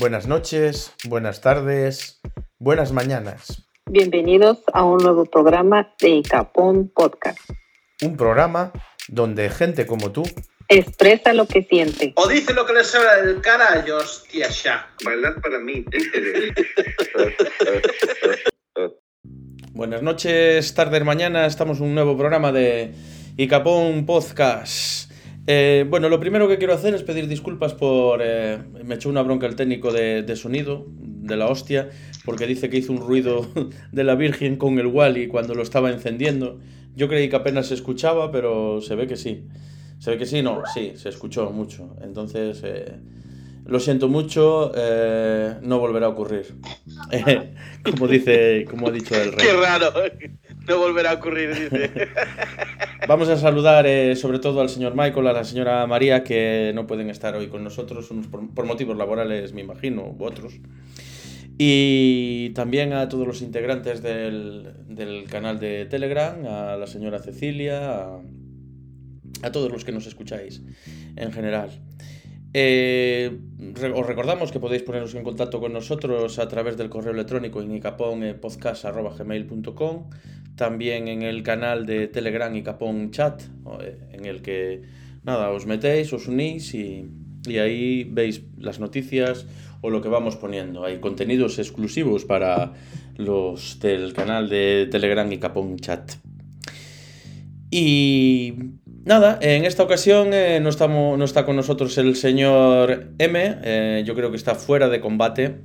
Buenas noches, buenas tardes, buenas mañanas. Bienvenidos a un nuevo programa de Icapón Podcast. Un programa donde gente como tú expresa lo que siente. O dice lo que le sobra del carallo, hostia, ya. Bailar para mí. Buenas noches, tardes, mañana. Estamos en un nuevo programa de Icapón Podcast. Eh, bueno, lo primero que quiero hacer es pedir disculpas por... eh, me echó una bronca el técnico de, sonido, de la hostia, porque dice que hizo un ruido de la Virgen con el Wally cuando lo estaba encendiendo. Yo creí que apenas se escuchaba, pero se ve que sí. Se ve que sí, no, sí, se escuchó mucho. Entonces, eh, lo siento mucho, eh, no volverá a ocurrir. Eh, como dice, como ha dicho el rey. Qué raro. No volverá a ocurrir, dice. Vamos a saludar eh, sobre todo al señor Michael, a la señora María, que no pueden estar hoy con nosotros, unos por, motivos laborales, me imagino, u otros. Y también a todos los integrantes del, canal de Telegram, a la señora Cecilia, a, a todos los que nos escucháis en general. Eh, os recordamos que podéis poneros en contacto con nosotros a través del correo electrónico inicaponpodcast.gmail.com también en el canal de Telegram Icapón Chat, eh, en el que nada, os metéis, os unís y, y ahí veis las noticias o lo que vamos poniendo. Hay contenidos exclusivos para los del canal de Telegram Icapón Chat. Y nada, en esta ocasión eh, no, está con nosotros el señor M. eh, yo creo que está fuera de combate.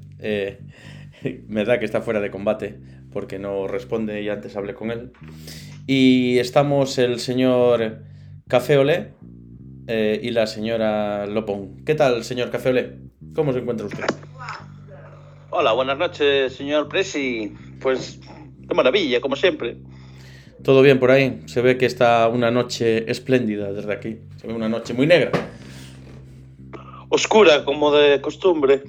me da que está fuera de combate porque no responde y antes hablé con él. Y estamos el señor Café Olé eh, y la señora Lopón. ¿Qué tal, señor Café Olé? ¿Cómo se encuentra usted? Hola, buenas noches, señor Presi. Pues, qué maravilla, como siempre. ¿Todo bien por ahí? Se ve que está una noche espléndida desde aquí. Se ve una noche muy negra. Oscura, como de costumbre.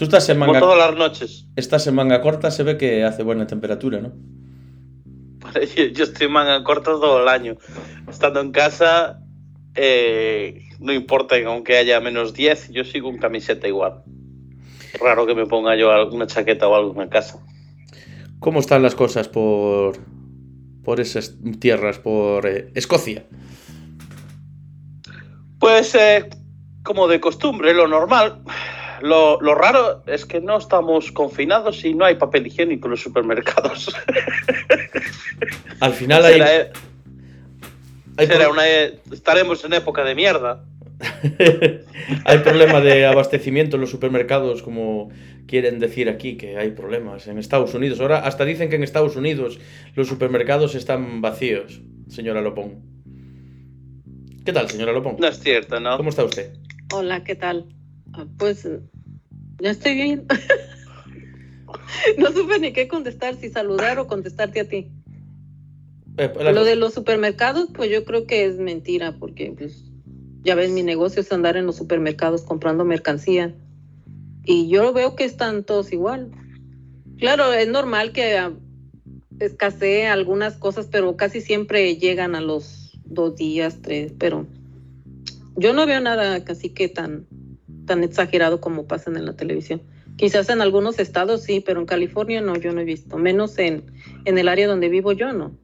Tú estás en Como manga, todas las noches. estás en manga corta, se ve que hace buena temperatura, ¿no? Yo, estoy en manga corta todo el año. Estando en casa, eh, no importa que aunque haya menos 10, yo sigo en camiseta igual. Raro que me ponga yo alguna chaqueta o algo en casa. ¿Cómo están las cosas por, por esas tierras, por eh, Escocia? Pues eh, como de costumbre, lo normal. Lo, lo raro es que no estamos confinados y no hay papel higiénico en los supermercados. Al final hay, Será, eh, hay, será pro- una, eh, estaremos en época de mierda. hay problema de abastecimiento en los supermercados, como quieren decir aquí, que hay problemas en Estados Unidos. Ahora hasta dicen que en Estados Unidos los supermercados están vacíos, señora Lopón. ¿Qué tal, señora Lopón? No es cierto, ¿no? ¿Cómo está usted? Hola, ¿qué tal? Pues ya estoy bien. no supe ni qué contestar, si saludar o contestarte a ti. Eh, la- Lo de los supermercados, pues yo creo que es mentira, porque pues, ya ves, mi negocio es andar en los supermercados comprando mercancía. Y yo veo que están todos igual. Claro, es normal que ah, escasee algunas cosas, pero casi siempre llegan a los dos días, tres, pero yo no veo nada casi que tan, tan exagerado como pasan en la televisión. Quizás en algunos estados sí, pero en California no, yo no he visto, menos en, en el área donde vivo yo, no.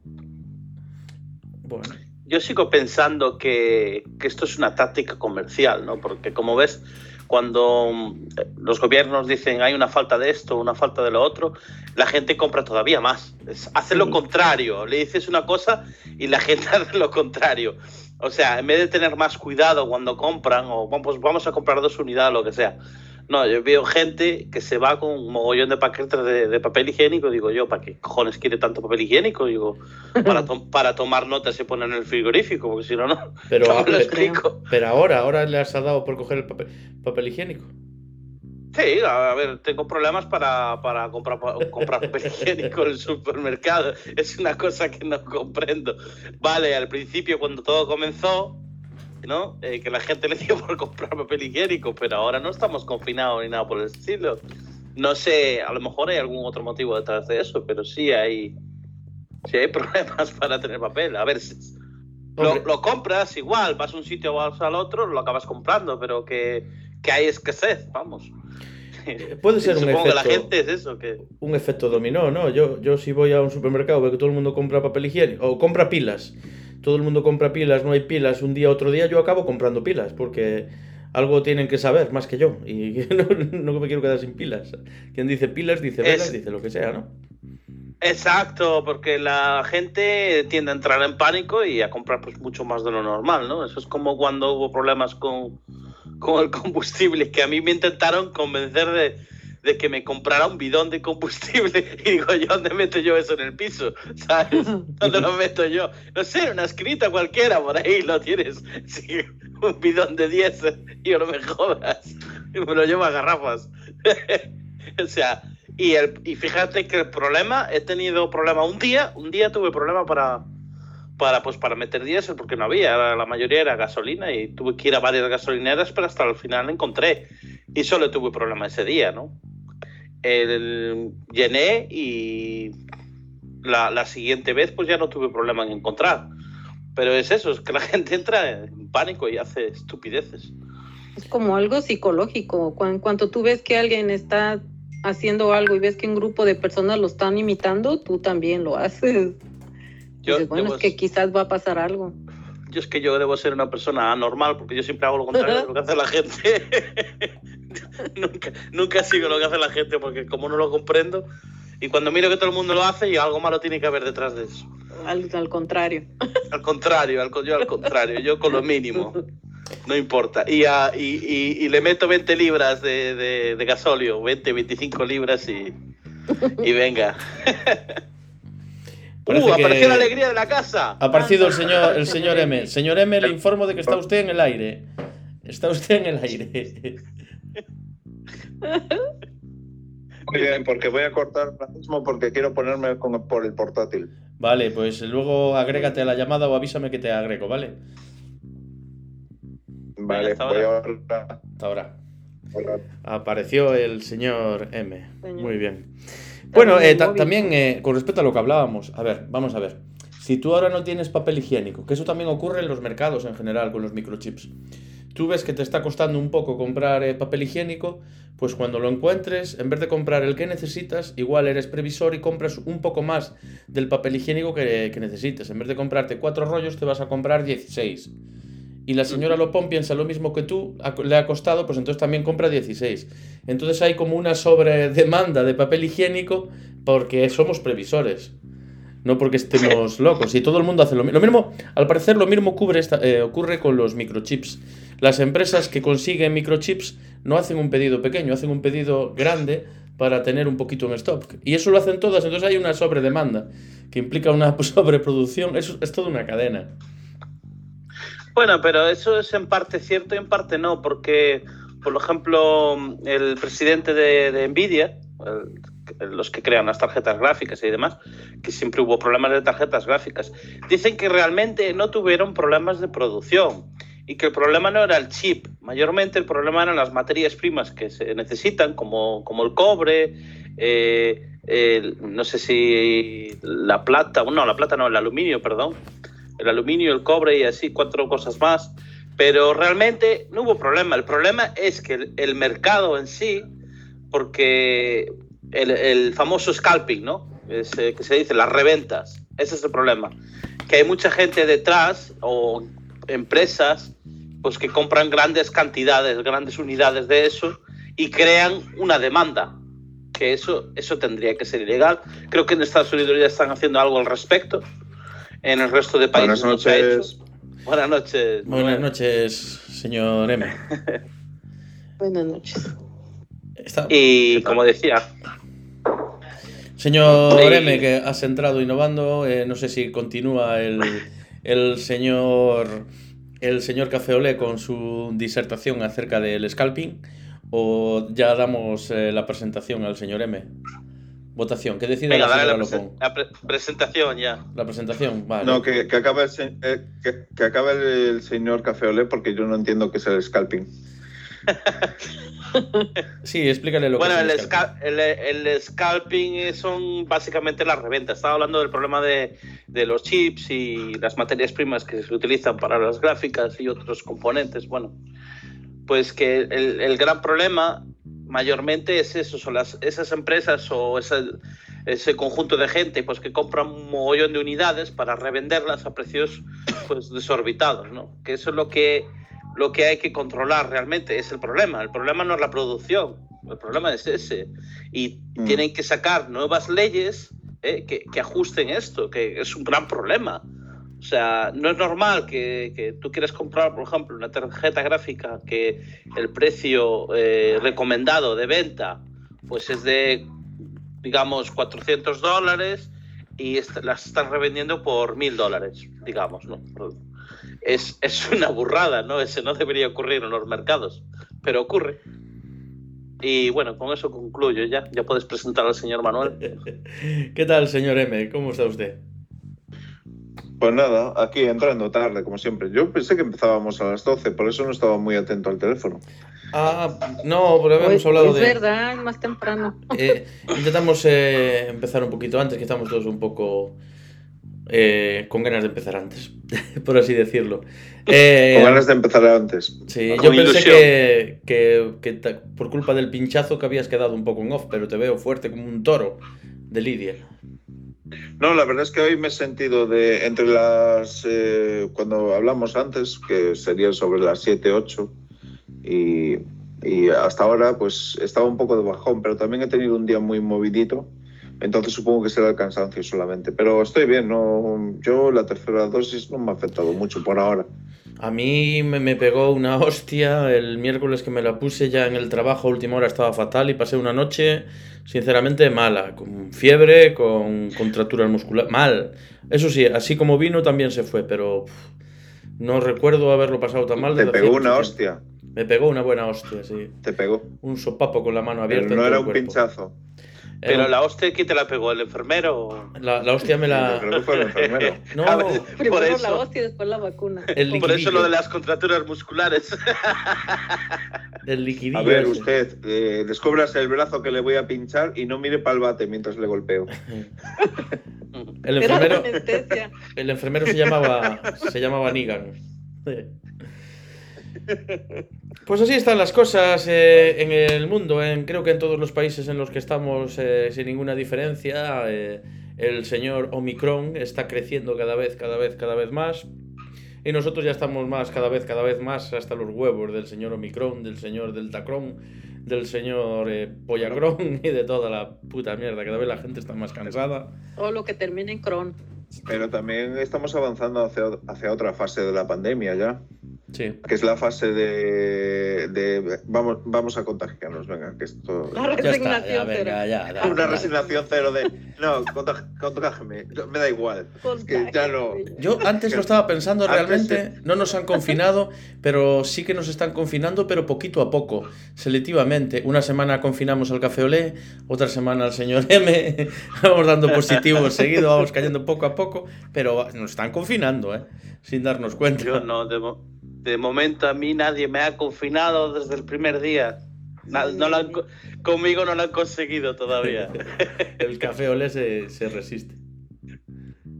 Bueno, Yo sigo pensando que, que esto es una táctica comercial, ¿no? Porque como ves, cuando mm, los gobiernos dicen hay una falta de esto, una falta de lo otro, la gente compra todavía más. Hace lo contrario. Le dices una cosa y la gente hace lo contrario. O sea, en vez de tener más cuidado cuando compran o vamos, vamos a comprar dos unidades, lo que sea. No, yo veo gente que se va con un mogollón de paquetes de, de papel higiénico. Digo yo, ¿para qué cojones quiere tanto papel higiénico? Digo, para, to- para tomar notas se ponen en el frigorífico, porque si no, no. pero, no explico. pero ahora, ahora le has dado por coger el papel, papel higiénico. Sí, a ver, tengo problemas para, para comprar, comprar papel higiénico en el supermercado. Es una cosa que no comprendo. Vale, al principio cuando todo comenzó, ¿no? Eh, que la gente le dio por comprar papel higiénico, pero ahora no estamos confinados ni nada por el estilo. No sé, a lo mejor hay algún otro motivo detrás de eso, pero sí hay, sí hay problemas para tener papel. A ver, lo, lo compras igual, vas a un sitio o vas al otro, lo acabas comprando, pero que, que hay escasez, vamos. Puede ser un que efecto, la gente es eso, que... un efecto dominó, ¿no? Yo, yo si voy a un supermercado veo que todo el mundo compra papel higiénico o compra pilas. Todo el mundo compra pilas, no hay pilas un día, otro día, yo acabo comprando pilas porque algo tienen que saber más que yo y no, no me quiero quedar sin pilas. Quien dice pilas dice velas, Es- dice lo que sea, ¿no? Exacto, porque la gente tiende a entrar en pánico y a comprar pues mucho más de lo normal, ¿no? Eso es como cuando hubo problemas con, con el combustible, que a mí me intentaron convencer de, de que me comprara un bidón de combustible y digo, ¿yo dónde meto yo eso en el piso? ¿Sabes? ¿Dónde lo meto yo? No sé, una escrita cualquiera, por ahí lo tienes. Sí, un bidón de 10, y no me jodas. Y me lo llevo a garrafas. o sea, y, el, y fíjate que el problema, he tenido problema un día, un día tuve problema para, para, pues, para meter diésel porque no había, la, mayoría era gasolina y tuve que ir a varias gasolineras, pero hasta el final encontré. Y solo tuve problema ese día, ¿no? El, llené y la, la siguiente vez pues ya no tuve problema en encontrar. Pero es eso, es que la gente entra en pánico y hace estupideces. Es como algo psicológico. Cuan- Cuando tú ves que alguien está haciendo algo y ves que un grupo de personas lo están imitando, tú también lo haces. Yo, Dices, bueno, debo- es que quizás va a pasar algo. yo es que yo debo ser una persona anormal porque yo siempre hago lo contrario de lo que hace la gente. nunca, nunca sigo lo que hace la gente porque como no lo comprendo y cuando miro que todo el mundo lo hace y algo malo tiene que haber detrás de eso. Al, al contrario. Al contrario, al, yo al contrario, yo con lo mínimo. No importa. Y, a- y, y- y le meto 20 libras de, de, de gasóleo, 20, 25 libras y, y venga. Parece ¡Uh! que- Apareció la alegría de la casa. Ha aparecido el señor, el señor M. Señor M, le informo de que está usted en el aire. Está usted en el aire. Muy bien, porque voy a cortar ahora mismo porque quiero ponerme con- por el portátil. Vale, pues luego agrégate a la llamada o avísame que te agrego, ¿vale? Vale, hasta voy ahora. ahora. Hasta ahora. Apareció el señor M. Muy bien. Bueno, en eh, ta- también eh, con respecto a lo que hablábamos, a ver, vamos a ver. Si tú ahora no tienes papel higiénico, que eso también ocurre en los mercados en general con los microchips, tú ves que te está costando un poco comprar eh, papel higiénico, pues cuando lo encuentres, en vez de comprar el que necesitas, igual eres previsor y compras un poco más del papel higiénico que, que necesites. En vez de comprarte cuatro rollos, te vas a comprar 16. Y la señora Lopón piensa lo mismo que tú, le ha costado, pues entonces también compra 16. Entonces hay como una sobredemanda de papel higiénico porque somos previsores. No porque estemos locos. Y todo el mundo hace lo mismo. Lo mismo, al parecer, lo mismo cubre esta- eh, ocurre con los microchips. Las empresas que consiguen microchips no hacen un pedido pequeño, hacen un pedido grande para tener un poquito en stock. Y eso lo hacen todas, entonces hay una sobredemanda que implica una sobreproducción. Eso es toda una cadena. Bueno, pero eso es en parte cierto y en parte no, porque, por ejemplo, el presidente de, Nvidia, el- los que crean las tarjetas gráficas y demás, que siempre hubo problemas de tarjetas gráficas, dicen que realmente no tuvieron problemas de producción y que el problema no era el chip, mayormente el problema eran las materias primas que se necesitan, como, como el cobre, eh, el- no sé si la plata, no, la plata no, el aluminio, perdón, el aluminio, el cobre y así cuatro cosas más. Pero realmente no hubo problema. El problema es que el, mercado en sí, porque el, el famoso scalping, ¿no? Es, eh, que se dice, las reventas. Ese es el problema. Que hay mucha gente detrás o empresas pues que compran grandes cantidades, grandes unidades de eso y crean una demanda. Que eso, eso tendría que ser ilegal. Creo que en Estados Unidos ya están haciendo algo al respecto. En el resto de países Buenas no se ha hecho. noches. Buenas noches. Buenas noches, señor M. Buenas noches. Está- Y como decía, Señor. M, que has entrado innovando, eh, no sé si continúa el, el señor el señor Café Olé con su disertación acerca del scalping o ya damos eh, la presentación al señor M. Votación, ¿qué decide venga, la dale la, presen- Lopón? la pre- presentación ya. La presentación, vale. No, que, que acabe el, se- eh, que, que acabe el señor Café Olé porque yo no entiendo qué es el scalping. Sí, explícale lo Bueno, que es el sca- el, el scalping son básicamente las reventas. Estaba hablando del problema de, de los chips y las materias primas que se utilizan para las gráficas y otros componentes. Bueno, pues que el, el gran problema mayormente es eso, son las, esas empresas o ese, ese conjunto de gente pues, que compran un mogollón de unidades para revenderlas a precios pues, desorbitados, ¿no? Que eso es lo que, lo que hay que controlar realmente, es el problema. El problema no es la producción, el problema es ese. Y Mm. tienen que sacar nuevas leyes eh, que, que ajusten esto, que es un gran problema. O sea, no es normal que, tú quieras comprar, por ejemplo, una tarjeta gráfica que el precio eh, recomendado de venta pues es de, digamos, 400 dólares y las están revendiendo por 1000 dólares, digamos, ¿no? Es, es una burrada, ¿no? Ese no debería ocurrir en los mercados, pero ocurre. Y bueno, con eso concluyo ya. Ya puedes presentar al señor Manuel. ¿Qué tal, señor M? ¿Cómo está usted? Pues nada, aquí entrando tarde, como siempre. Yo pensé que empezábamos a las 12, por eso no estaba muy atento al teléfono. Ah, no, pero habíamos Pues, hablado es de... verdad, más temprano. Eh, intentamos eh, empezar un poquito antes, que estamos todos un poco eh, con ganas de empezar antes, por así decirlo. Eh, Con ganas de empezar antes. Sí, Con yo pensé que, que- que ta- por culpa del pinchazo que habías quedado un poco en off, pero te veo fuerte como un toro de Lidia. No, la verdad es que hoy me he sentido de entre las. eh, cuando hablamos antes, que serían sobre las 7, 8, y, y hasta ahora, pues estaba un poco de bajón, pero también he tenido un día muy movidito. Entonces supongo que será el cansancio solamente. Pero estoy bien, no, yo la tercera dosis no me ha afectado mucho por ahora. A mí me, me pegó una hostia el miércoles que me la puse ya en el trabajo, a última hora estaba fatal y pasé una noche sinceramente mala, con fiebre, con contracturas musculares, mal. Eso sí, así como vino también se fue, pero no recuerdo haberlo pasado tan mal. Te pegó una tiempo. hostia, Me pegó una buena hostia, sí. te pegó. Un sopapo con la mano abierta. Pero no era un cuerpo. pinchazo. Pero un- la hostia, ¿quién te la pegó? ¿El enfermero? la, la hostia me la... Creo que fue el enfermero. No, ver, Primero por la eso, hostia y después la vacuna. el por eso lo de las contracturas musculares. El liquidillo A ver, ese. usted, eh, descúbrase el brazo que le voy a pinchar y no mire para el bate mientras le golpeo. El la enfermero, el enfermero se llamaba, se llamaba Negan. Pues así están las cosas eh, en el mundo. en- creo que en todos los países en los que estamos, eh, sin ninguna diferencia, eh, el señor Omicron está creciendo cada vez, cada vez, cada vez más. Y nosotros ya estamos más, cada vez, cada vez más, hasta los huevos del señor Omicron, del señor Deltacron, del señor eh, Pollacron y de toda la puta mierda. Cada vez la gente está más cansada. Todo lo que termina en cron. Pero también estamos avanzando hacia, hacia otra fase de la pandemia ya, Sí. que es la fase de, de- vamos, vamos a contagiarnos, venga, que esto... La Ya está, ya, resignación venga, será. ya, ya, Una resignación cero de, no, contag- contágeme, me da igual. Es que ya no... Yo antes lo estaba pensando realmente, no nos han confinado, pero sí que nos están confinando, pero poquito a poco, selectivamente. Una semana confinamos al Café Olé, otra semana al señor M, vamos dando positivos seguido, vamos cayendo poco a poco, pero nos están confinando, ¿eh? sin darnos cuenta. Yo no, de, mo- de momento a mí nadie me ha confinado desde el primer día. No lo han co- conmigo no lo han conseguido todavía. El Café Olé se, se resiste.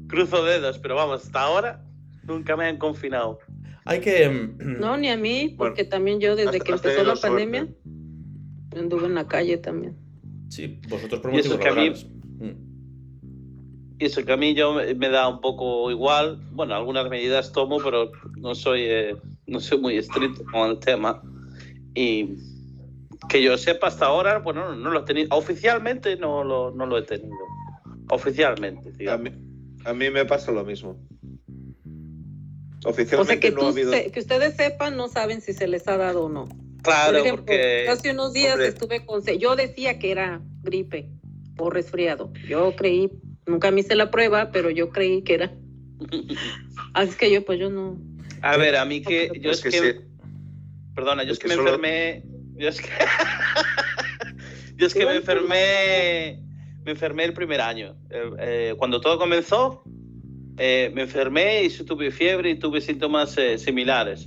Cruzo dedos, pero vamos, hasta ahora nunca me han confinado. Hay que... mm, No, ni a mí, Bueno, porque también yo desde has- que empezó la pandemia suerte. anduve en la calle también. Sí, vosotros por Y eso que a mí-. Mm. Y eso que a mí yo me me da un poco igual. Bueno, algunas medidas tomo, pero no soy, eh, no soy muy estricto con el tema. Y que yo sepa hasta ahora, bueno, no lo he tenido. Oficialmente no lo, no lo he tenido. Oficialmente, A mí, a mí me pasa lo mismo. O Oficialmente sea, que, no ha habido... se- que ustedes sepan, no saben si se les ha dado o no. Claro, Por ejemplo, porque hace unos días hombre. estuve con... Yo decía que era gripe o resfriado. Yo creí, nunca me hice la prueba, pero yo creí que era. Así que yo, pues yo no... A ver, a mí que yo es, Es que que, sí. perdona, yo es, Es que, que me solo- enfermé, yo es que yo es que me enfermé me enfermé el primer año. Eh, eh, cuando todo comenzó eh, me enfermé y tuve fiebre y tuve síntomas eh, similares.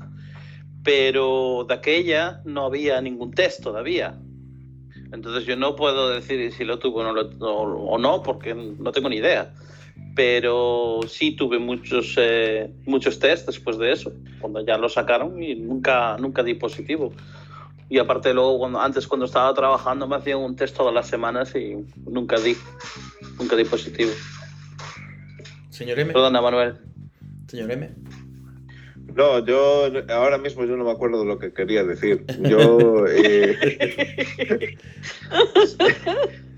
Pero de aquella no había ningún test todavía. Entonces yo no puedo decir si lo tuve o no, lo- o no porque no tengo ni idea pero sí tuve muchos eh, muchos test después de eso cuando ya lo sacaron y nunca nunca di positivo Y aparte luego, cuando, antes cuando estaba trabajando, me hacían un test todas las semanas y nunca di, nunca di positivo. Señor M. Perdona, Manuel. Señor M. No, yo ahora mismo yo no me acuerdo de lo que quería decir. Yo, eh,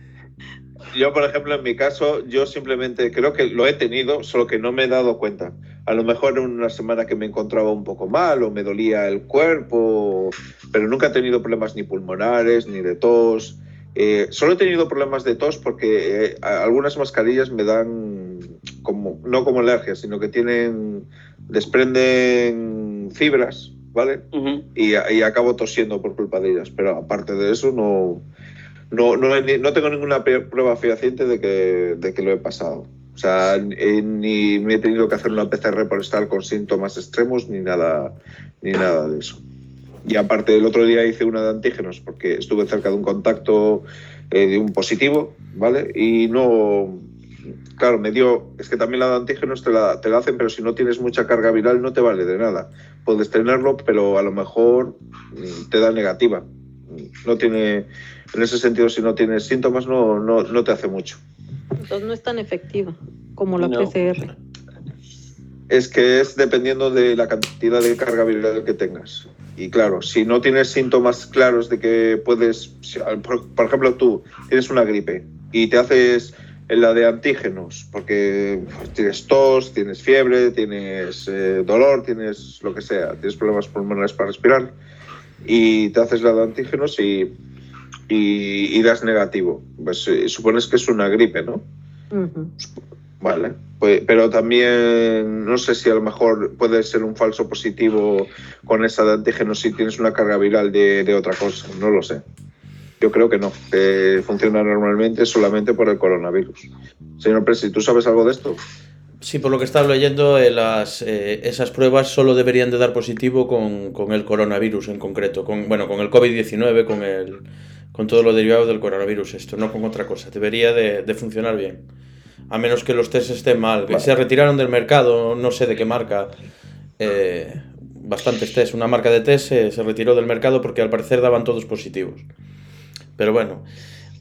yo, por ejemplo, en mi caso, yo simplemente creo que lo he tenido, solo que no me he dado cuenta. A lo mejor en una semana que me encontraba un poco mal o me dolía el cuerpo, pero nunca he tenido problemas ni pulmonares ni de tos. Eh, solo he tenido problemas de tos porque eh, algunas mascarillas me dan como no como alergia, sino que tienen desprenden fibras, ¿vale? Y, y acabo tosiendo por culpa de ellas. Pero aparte de eso, no, no, no, no tengo ninguna prueba fehaciente de que, de que lo he pasado. O sea, ni me he tenido que hacer una PCR por estar con síntomas extremos ni nada, ni nada de eso. Y aparte, el otro día hice una de antígenos porque estuve cerca de un contacto eh, de un positivo, ¿vale? Y no. Claro, me dio. Es que también la de antígenos te la, te la hacen, pero si no tienes mucha carga viral no te vale de nada. Puedes tenerlo, pero a lo mejor mm, te da negativa. No tiene. En ese sentido, si no tienes síntomas, no, no, no te hace mucho. Entonces no es tan efectiva como la No. PCR. Es que es dependiendo de la cantidad de carga viral que tengas. Y claro, si no tienes síntomas claros de que puedes, si- por, por ejemplo, tú tienes una gripe y te haces la de antígenos, porque pues, tienes tos, tienes fiebre, tienes eh, dolor, tienes lo que sea, tienes problemas pulmonares para respirar, y te haces la de antígenos y, y, y das negativo. Pues eh, supones que es una gripe, ¿no? Vale, pues, pero también no sé si a lo mejor puede ser un falso positivo con esa de antígenos si tienes una carga viral de, de otra cosa, no lo sé. Yo creo que no, que funciona normalmente solamente por el coronavirus. Señor Presi, ¿tú sabes algo de esto? Sí, por lo que estaba leyendo, eh, las, eh, esas pruebas solo deberían de dar positivo con, con el coronavirus en concreto, con, bueno, con el COVID-19, con, el, con todo lo derivado del coronavirus, esto, no con otra cosa. Debería de, de funcionar bien. A menos que los test estén mal. Vale. Se retiraron del mercado, no sé de qué marca. eh, bastantes test. Una marca de test se, se retiró del mercado porque al parecer daban todos positivos. Pero bueno,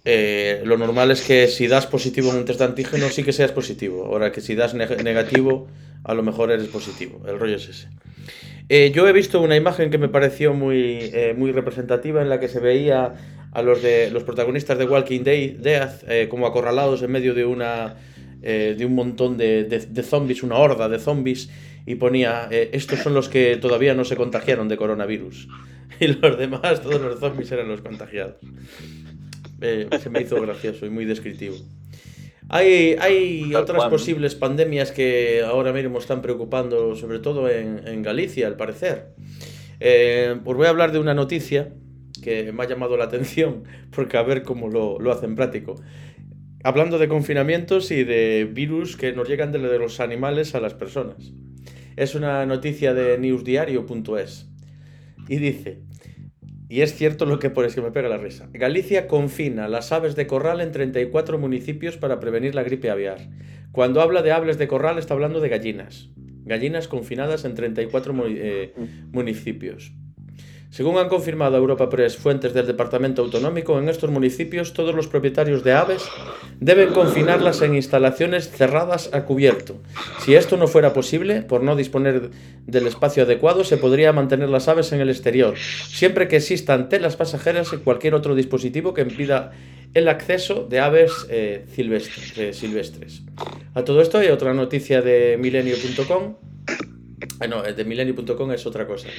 eh, lo normal es que si das positivo en un test de antígeno, sí que seas positivo. Ahora que si das neg- negativo, a lo mejor eres positivo. El rollo es ese. Eh, yo he visto una imagen que me pareció muy, eh, muy representativa en la que se veía a los, de, los protagonistas de Walking Dead, eh, como acorralados en medio de, una, de un montón de, de- de zombies, una horda de zombies, y ponía, estos son los que todavía no se contagiaron de coronavirus. Y los demás, todos los zombies eran los contagiados. Eh, se me hizo gracioso y muy descriptivo. Hay, hay otras posibles pandemias que ahora mismo están preocupando, sobre todo en, en Galicia, al parecer. Eh, pues voy a hablar de una noticia que me ha llamado la atención, porque a ver cómo lo, lo hacen práctico. Hablando de confinamientos y de virus que nos llegan de los animales a las personas. Es una noticia de newsdiario.es. Y dice, y es cierto lo que pone, es que me pega la risa. Galicia confina las aves de corral en 34 municipios para prevenir la gripe aviar. Cuando habla de aves de corral está hablando de gallinas. Gallinas confinadas en 34 mu- eh, municipios. Según han confirmado a Europa Press fuentes del Departamento Autonómico, en estos municipios todos los propietarios de aves deben confinarlas en instalaciones cerradas a cubierto. Si esto no fuera posible, por no disponer del espacio adecuado, se podría mantener las aves en el exterior, siempre que existan telas pasajeras y cualquier otro dispositivo que impida el acceso de aves eh, silvestres, eh, silvestres. A todo esto hay otra noticia de milenio.com. Ah, no, de milenio.com es otra cosa.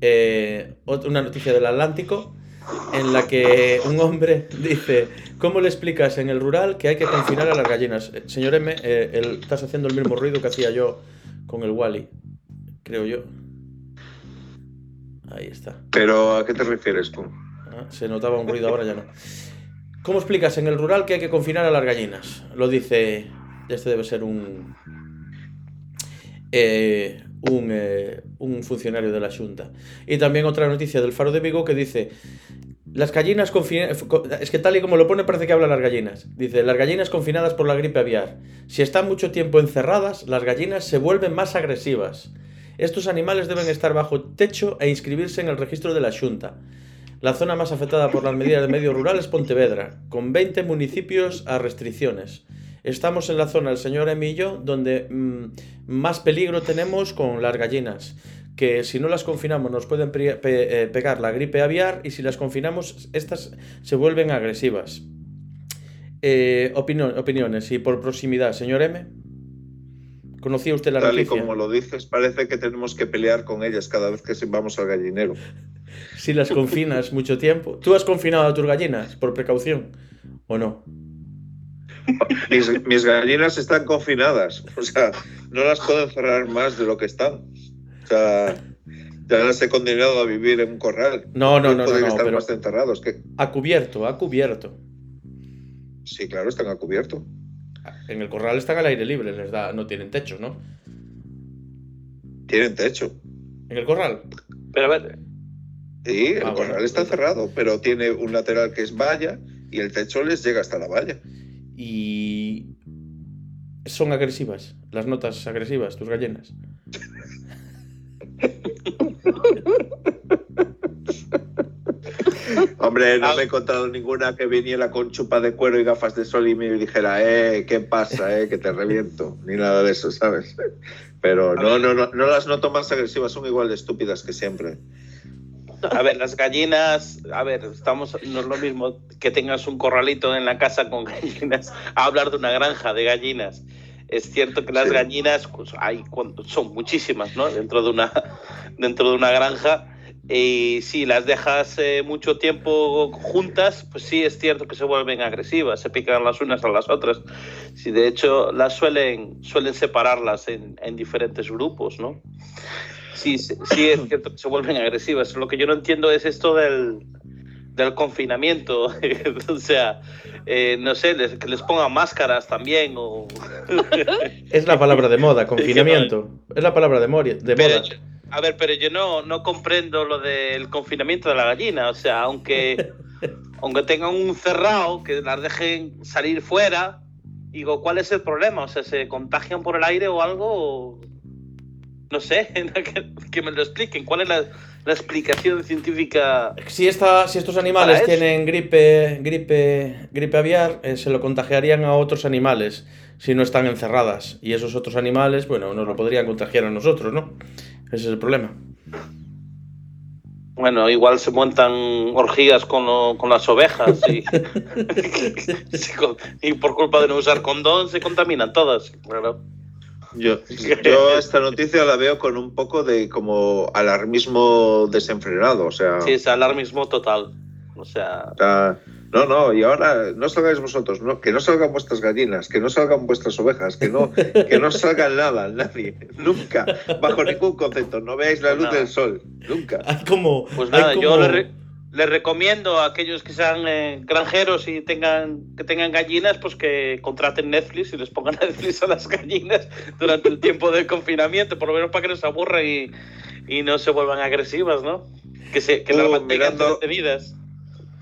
Eh, una noticia del Atlántico en la que un hombre dice, ¿cómo le explicas en el rural que hay que confinar a las gallinas? Eh, Señor M, eh, el- estás haciendo el mismo ruido que hacía yo con el Wally, creo yo. Ahí está. Pero ¿a qué te refieres tú? Ah, se notaba un ruido, ahora ya no. ¿Cómo explicas en el rural que hay que confinar a las gallinas? Lo dice, este debe ser un, eh, un, eh, un funcionario de la Junta. Y también otra noticia del Faro de Vigo que dice, las gallinas confinadas, es que tal y como lo pone parece que hablan las gallinas. Dice, las gallinas confinadas por la gripe aviar. Si están mucho tiempo encerradas, las gallinas se vuelven más agresivas. Estos animales deben estar bajo techo e inscribirse en el registro de la Junta. La zona más afectada por las medidas de medio rural es Pontevedra, con 20 municipios a restricciones. Estamos en la zona, el señor Emilio, donde mm, más peligro tenemos con las gallinas, que si no las confinamos nos pueden pe eh, pegar la gripe aviar y si las confinamos estas se vuelven agresivas. Eh, opinión, opiniones y por proximidad, señor M. ¿Conocía usted la Tal noticia? y como lo dices, parece que tenemos que pelear con ellas cada vez que vamos al gallinero. Si las confinas mucho tiempo. ¿Tú has confinado a tus gallinas por precaución o no? Mis, mis gallinas están confinadas, o sea, no las puedo encerrar más de lo que están. O sea, ya las he condenado a vivir en un corral. No, no, no, no, pueden no, estar pero más encerrados. Que... a cubierto, a cubierto. Sí, claro, están a cubierto. En el corral están al aire libre, les da, no tienen techo, ¿no? Tienen techo. En el corral. Pero a ver, Sí, el Ah, corral bueno. está cerrado, pero tiene un lateral que es valla y el techo les llega hasta la valla. Y son agresivas, las notas agresivas, tus gallinas. Hombre, no Ah. me he encontrado ninguna que viniera con chupa de cuero y gafas de sol y me dijera, eh, ¿qué pasa, eh? Que te reviento. Ni nada de eso, ¿sabes? Pero no, no, no, no las noto más agresivas, son igual de estúpidas que siempre. A ver, las gallinas, a ver, estamos, no es lo mismo que tengas un corralito en la casa con gallinas, a hablar de una granja de gallinas. Es cierto que las Sí. gallinas pues, hay, son muchísimas, ¿no? Dentro de una, dentro de una granja. Y si las dejas eh, mucho tiempo juntas, pues sí es cierto que se vuelven agresivas, se pican las unas a las otras. Sí, de hecho, las suelen, suelen separarlas en, en diferentes grupos, ¿no? Sí, sí, es cierto que se vuelven agresivas. Lo que yo no entiendo es esto del, del confinamiento. o sea, eh, no sé, les- que les pongan máscaras también. O... Es la palabra de moda, confinamiento. Es la palabra de, mori- de Pero moda. a ver, pero yo no, no comprendo lo del confinamiento de la gallina. O sea, aunque, aunque tengan un cerrado, que las dejen salir fuera, digo, ¿cuál es el problema? O sea, ¿se contagian por el aire o algo? O- No sé, que, me lo expliquen. ¿Cuál es la, la explicación científica? Si, esta, si estos animales tienen gripe, gripe, gripe aviar, eh, se lo contagiarían a otros animales si no están encerradas. Y esos otros animales, bueno, nos lo podrían contagiar a nosotros, ¿no? Ese es el problema. Bueno, igual se montan orgías con, lo- con las ovejas y, y por culpa de no usar condón se contaminan todas. Claro. Yo, yo esta noticia la veo con un poco de como alarmismo desenfrenado, o sea, Sí, es alarmismo total. O sea, o sea, no, no, y ahora no salgáis vosotros, no, que no salgan vuestras gallinas, que no salgan vuestras ovejas, que no, que no salgan nada, nadie, nunca, bajo ningún concepto, no veáis la luz nada. del sol, nunca. Hay como. pues hay nada, yo les, re- les recomiendo a aquellos que sean eh, granjeros y tengan que tengan gallinas, pues que contraten Netflix y les pongan Netflix a las gallinas durante el tiempo del confinamiento, por lo menos para que no se aburran y, y no se vuelvan agresivas, ¿no? Que, se, que las Uh, mantengan mirando- entretenidas.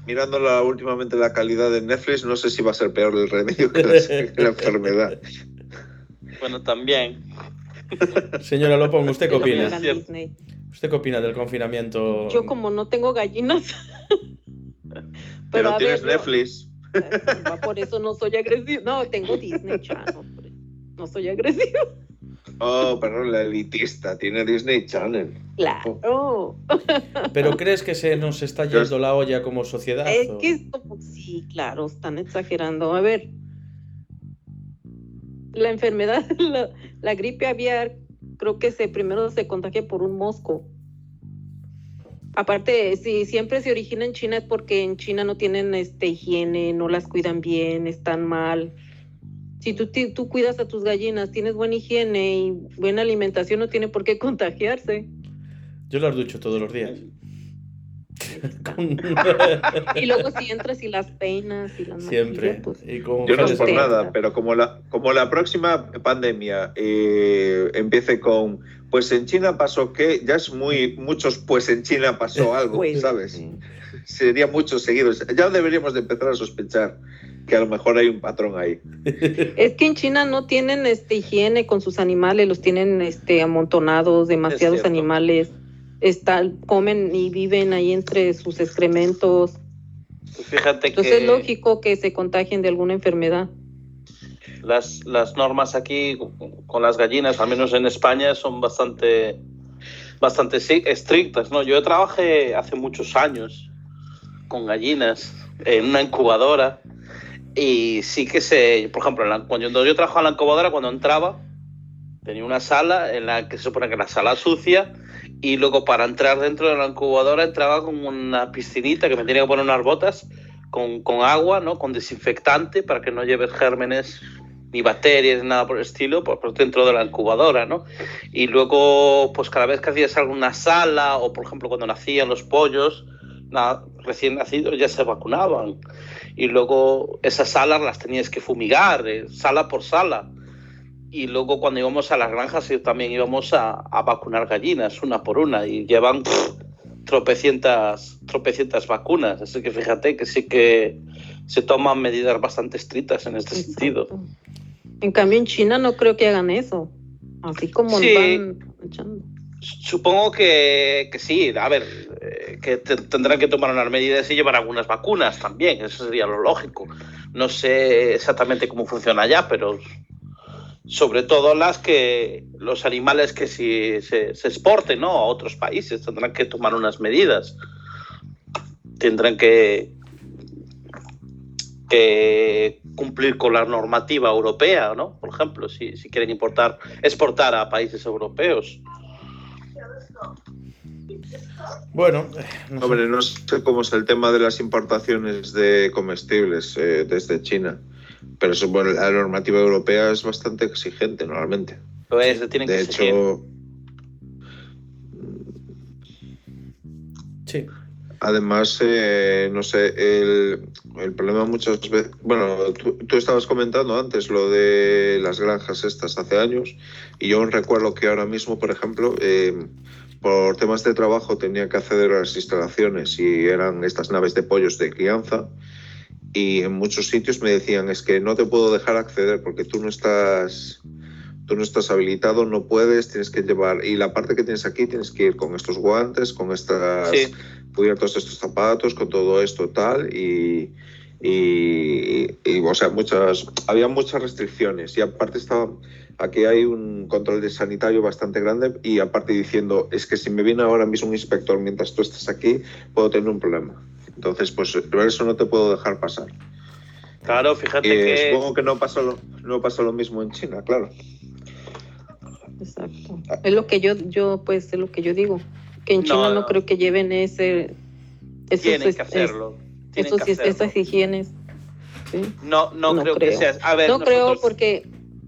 Mirando la, últimamente la calidad de Netflix, no sé si va a ser peor el remedio que la, que la enfermedad. Bueno, también. Señora Lopón, ¿usted qué opina? ¿Usted qué opina del confinamiento? Yo como no tengo gallinas. Pero, a tienes ver, Netflix. por eso no soy agresivo. No, tengo Disney Channel. No soy agresivo. Oh, perdón, la elitista, tiene Disney Channel. Claro. ¿Pero crees que se nos está yendo la olla como sociedad? Es o- que esto, sí, claro, están exagerando. A ver, la enfermedad, la, la gripe aviar, creo que se primero se contagia por un mosco. Aparte, si siempre se origina en China es porque en China no tienen este higiene, no las cuidan bien, están mal. Si tú, tú cuidas a tus gallinas, tienes buena higiene y buena alimentación, no tiene por qué contagiarse. Yo las ducho todos los días. Con- Y luego si entras y las peinas y las Siempre. pues, Y Yo no es por nada, pero como la, como la próxima pandemia eh, empiece con, pues en China pasó que, ya es muy, muchos, pues en China pasó algo, pues, ¿sabes? sí. Sería muchos seguidos. Ya deberíamos de empezar a sospechar que a lo mejor hay un patrón ahí. Es que en China no tienen este higiene con sus animales, los tienen este amontonados, demasiados animales. Están, comen y viven ahí entre sus excrementos. Fíjate Entonces que es lógico que se contagien de alguna enfermedad. las, las normas aquí con las gallinas, al menos en España, son bastante, bastante estrictas. ¿no? Yo trabajé hace muchos años con gallinas en una incubadora y sí que se, por ejemplo, cuando yo trabajaba en la incubadora, cuando entraba, tenía una sala en la que se supone que la sala sucia y luego para entrar dentro de la incubadora entraba con una piscinita que me tenía que poner unas botas con, con agua, ¿no? Con desinfectante para que no lleves gérmenes ni bacterias, nada por el estilo, por, por dentro de la incubadora, ¿no? Y luego, pues cada vez que hacías alguna sala, o por ejemplo cuando nacían los pollos, recién nacidos ya se vacunaban. Y luego esas salas las tenías que fumigar, eh, sala por sala. Y luego cuando íbamos a las granjas también íbamos a, a vacunar gallinas, una por una, y llevan pff, tropecientas, tropecientas vacunas. Así que fíjate que sí que se toman medidas bastante estrictas en este sentido. En cambio, en China no creo que hagan eso. Así como Sí. van echando. Supongo que, que sí, a ver, eh, que te- tendrán que tomar unas medidas y llevar algunas vacunas también, eso sería lo lógico. No sé exactamente cómo funciona allá, pero sobre todo las que los animales que si se, se exporten ¿no? a otros países tendrán que tomar unas medidas. Tendrán que, que cumplir con la normativa europea, ¿no? Por ejemplo, si, si quieren importar, exportar a países europeos. Bueno, eh, no sé. Hombre, no sé cómo es el tema de las importaciones de comestibles eh, desde China, pero eso, bueno, la normativa europea es bastante exigente normalmente. Pues se tienen De que exigir. hecho, sí. además, eh, no sé, el, el problema muchas veces, bueno, tú, tú estabas comentando antes lo de las granjas estas hace años, y yo recuerdo que ahora mismo, por ejemplo, eh, por temas de trabajo tenía que acceder a las instalaciones y eran estas naves de pollos de crianza y en muchos sitios me decían es que no te puedo dejar acceder porque tú no estás tú no estás habilitado, no puedes, tienes que llevar y la parte que tienes aquí tienes que ir con estos guantes, con estas Sí. cubiertos estos zapatos, con todo esto tal y y, y, o sea, muchas había muchas restricciones. Y aparte estaba aquí hay un control de sanitario bastante grande y aparte diciendo es que si me viene ahora mismo un inspector mientras tú estás aquí puedo tener un problema entonces pues eso no te puedo dejar pasar Claro, fíjate Eh, que supongo que no pasa lo no pasa lo mismo en China claro Exacto. Es lo que yo, yo, pues, es lo que yo digo. Que en No, China no, no. creo que lleven ese, esos, tienen que hacerlo. tienen esos, que es- hacerlo. esas higienes. ¿sí? No, no, No creo, que sea. A ver, No creo porque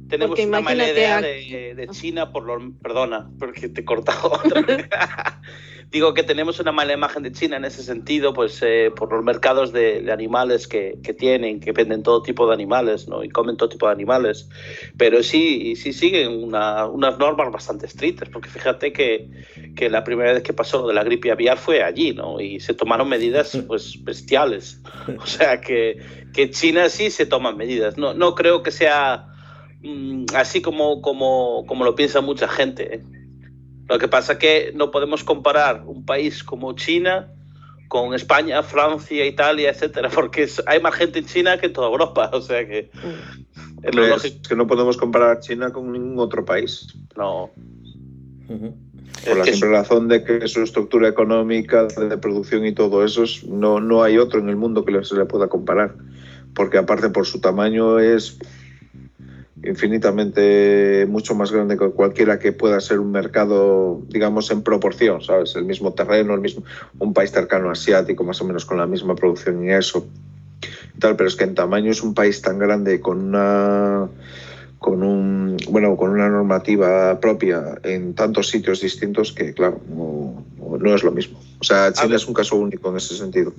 tenemos porque una mala idea a- de, de China por lo. Perdona, porque te he cortado otra vez. Digo que tenemos una mala imagen de China en ese sentido, pues eh, por los mercados de, de animales que, que tienen, que venden todo tipo de animales, ¿no? Y comen todo tipo de animales. Pero sí, sí siguen una- unas normas bastante estrictas, porque fíjate que, que la primera vez que pasó lo de la gripe aviar fue allí, ¿no? Y se tomaron medidas, pues, bestiales. O sea que, que China sí se toman medidas. No, no creo que sea así como, como, como lo piensa mucha gente. ¿eh? Lo que pasa es que no podemos comparar un país como China con España, Francia, Italia, etcétera, porque hay más gente en China que en toda Europa. O sea que mm, es lo es que no podemos comparar China con ningún otro país No. Por la simple razón de que su estructura económica de producción y todo eso es- no, no hay otro en el mundo que se le pueda comparar porque aparte por su tamaño es infinitamente mucho más grande que cualquiera que pueda ser un mercado digamos en proporción sabes el mismo terreno el mismo un país cercano asiático más o menos con la misma producción y eso y tal pero es que en tamaño es un país tan grande con una con un bueno con una normativa propia en tantos sitios distintos que claro no, no es lo mismo. O sea China ver. es un caso único en ese sentido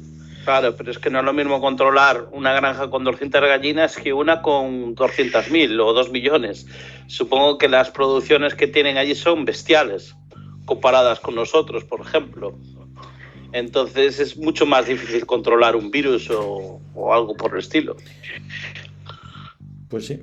Claro, pero es que no es lo mismo controlar una granja con 200 gallinas que una con 200.000 o 2 millones. Supongo que las producciones que tienen allí son bestiales comparadas con nosotros, por ejemplo. Entonces es mucho más difícil controlar un virus o, o algo por el estilo. Pues sí.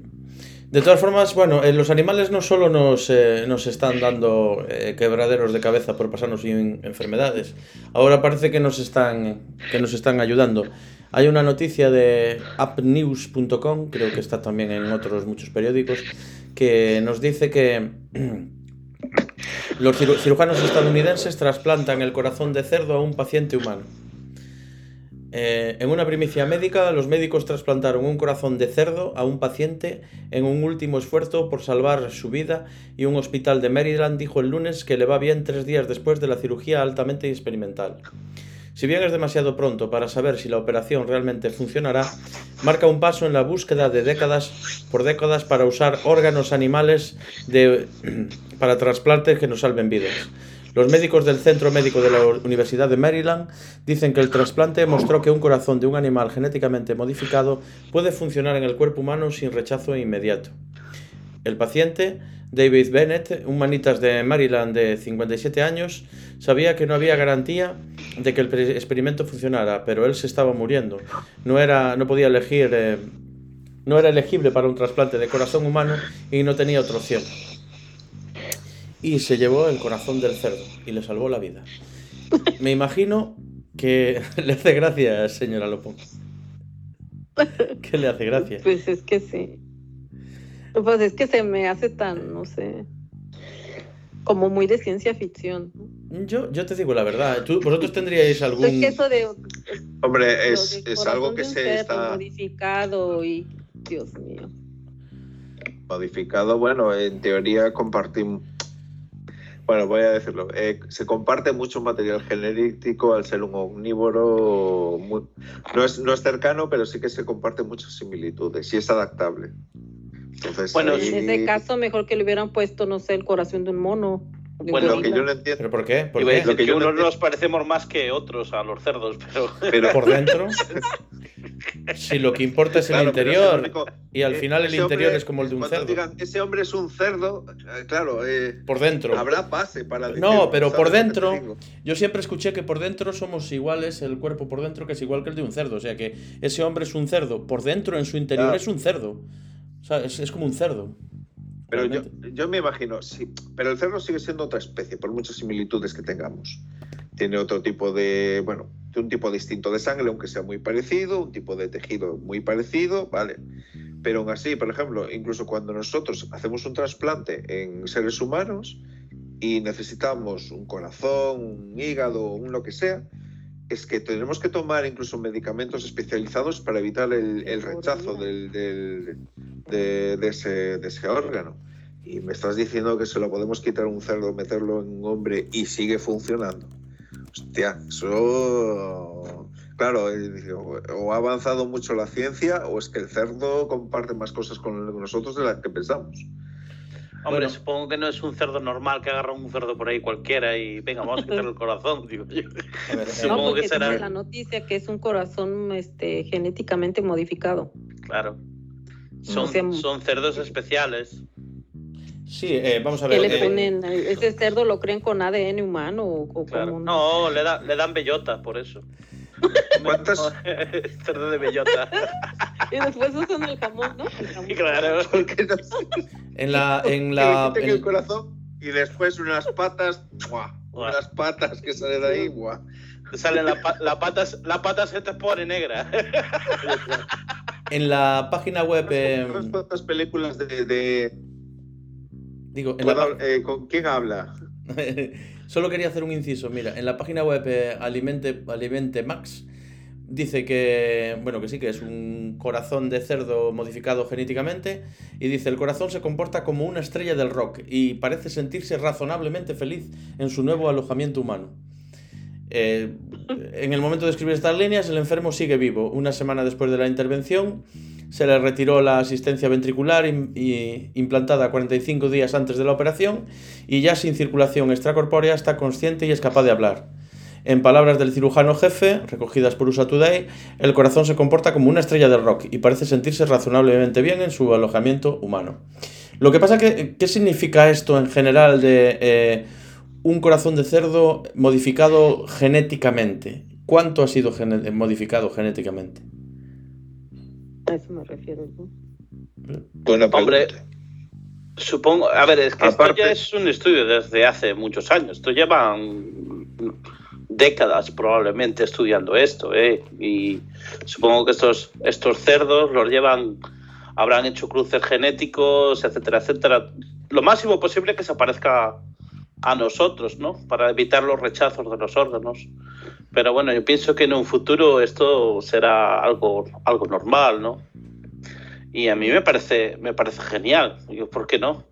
De todas formas, bueno, eh, los animales no solo nos, eh, nos están dando eh, quebraderos de cabeza por pasarnos sin enfermedades, ahora parece que nos están, que nos están ayudando. Hay una noticia de appnews.com, creo que está también en otros muchos periódicos, que nos dice que los ciru- cirujanos estadounidenses trasplantan el corazón de cerdo a un paciente humano. Eh, en una primicia médica, los médicos trasplantaron un corazón de cerdo a un paciente en un último esfuerzo por salvar su vida y un hospital de Maryland dijo el lunes que le va bien tres días después de la cirugía altamente experimental. Si bien es demasiado pronto para saber si la operación realmente funcionará, marca un paso en la búsqueda de décadas por décadas para usar órganos animales de, para trasplantes que nos salven vidas. Los médicos del Centro Médico de la Universidad de Maryland dicen que el trasplante mostró que un corazón de un animal genéticamente modificado puede funcionar en el cuerpo humano sin rechazo inmediato. El paciente, David Bennett, un manitas de Maryland de 57 años, sabía que no había garantía de que el experimento funcionara, pero él se estaba muriendo. No, era, no podía elegir, eh, no era elegible para un trasplante de corazón humano y no tenía otra opción. Y se llevó el corazón del cerdo y le salvó la vida. Me imagino que le hace gracia, señora Lopón. ¿Qué le hace gracia? Pues es que sí. Pues es que se me hace tan, no sé, como muy de ciencia ficción. Yo, yo te digo la verdad. ¿tú- ¿Vosotros tendríais algún... Es que eso de Hombre, es, de es algo que se está modificado y Dios mío. modificado. Bueno, en teoría compartimos. Bueno, voy a decirlo. eh, se comparte mucho material genético al ser un omnívoro. muy- no, es, no es cercano, pero sí que se comparte muchas similitudes y es adaptable. Entonces, Bueno, ahí- En ese caso, mejor que le hubieran puesto, no sé, el corazón de un mono. Bueno, lo que yo no entiendo. ¿Pero por qué? ¿Por Iba a qué? decir Lo que que yo no unos nos parecemos más que otros a los cerdos, pero Pero, Por dentro. Si lo que importa es el Claro, interior. único- Y al eh, final el interior hombre, es como el de un cerdo. digan, ese hombre es un cerdo, eh, claro, eh, Por dentro. habrá base para No, decirlo, pero ¿sabes por dentro-? Yo siempre escuché que por dentro somos iguales, el cuerpo por dentro que es igual que el de un cerdo. O sea que ese hombre es un cerdo. Por dentro, en su interior, Claro. es un cerdo. O sea, es, es como un cerdo. Pero yo, yo me imagino, sí, pero el cerdo sigue siendo otra especie, por muchas similitudes que tengamos. Tiene otro tipo de, bueno, de un tipo distinto de sangre, aunque sea muy parecido, un tipo de tejido muy parecido, ¿vale? Pero aún así, por ejemplo, incluso cuando nosotros hacemos un trasplante en seres humanos y necesitamos un corazón, un hígado, un lo que sea, es que tenemos que tomar incluso medicamentos especializados para evitar el, el rechazo del, del- de, de ese, de ese órgano. Y me estás diciendo que se lo podemos quitar a un cerdo, meterlo en un hombre y sigue funcionando. Hostia, eso. Claro, eh, o ha avanzado mucho la ciencia o es que el cerdo comparte más cosas con nosotros de las que pensamos. hombre, Bueno. supongo que no es un cerdo normal que agarra un cerdo por ahí cualquiera y venga, vamos a quitarle el corazón, digo yo. Ver, eh, No, Supongo que será- la noticia que es un corazón este, genéticamente modificado. Claro. Son, sea, son cerdos especiales. sí, eh, vamos a ¿Qué ver. le eh, ponen? ¿Ese cerdo lo creen con ADN humano o, o Claro. No, le, da, le dan bellota, por eso. ¿Cuántas? cerdo de bellota. Y después usan el jamón, ¿no? El jamón. claro. Porque no sé, en la. En la en- el corazón y después unas patas, ¡buah! Buah. unas patas que salen de ahí, ¡buah! Te sale la, pa- la, pata, la pata se te pone negra. En la página web. eh, Unas cuantas películas de... de- digo, en la ¿puedo- pa- eh, ¿Con quién habla? Solo quería hacer un inciso. Mira, en la página web eh, Alimente, Alimente Max dice que, bueno, que sí, que es un corazón de cerdo modificado genéticamente y dice, el corazón se comporta como una estrella del rock y parece sentirse razonablemente feliz en su nuevo alojamiento humano. Eh, en el momento de escribir estas líneas, el enfermo sigue vivo. Una semana después de la intervención, se le retiró la asistencia ventricular im- y implantada 45 días antes de la operación y ya sin circulación extracorpórea está consciente y es capaz de hablar. En palabras del cirujano jefe, recogidas por USA Today, el corazón se comporta como una estrella del rock y parece sentirse razonablemente bien en su alojamiento humano. Lo que pasa que, ¿qué significa esto en general de eh, un corazón de cerdo modificado genéticamente? ¿Cuánto ha sido gene- modificado genéticamente? A eso me refiero. ¿no? Buena Hombre, supongo, a ver, es que Aparte- esto ya es un estudio desde hace muchos años. Esto llevan décadas probablemente estudiando esto, ¿eh? Y supongo que estos, estos cerdos los llevan, habrán hecho cruces genéticos, etcétera, etcétera. Lo máximo posible que se parezca a nosotros, ¿no? Para evitar los rechazos de los órganos. Pero bueno, yo pienso que en un futuro esto será algo, algo normal, ¿no? Y a mí me parece, me parece genial. Digo, ¿por qué no?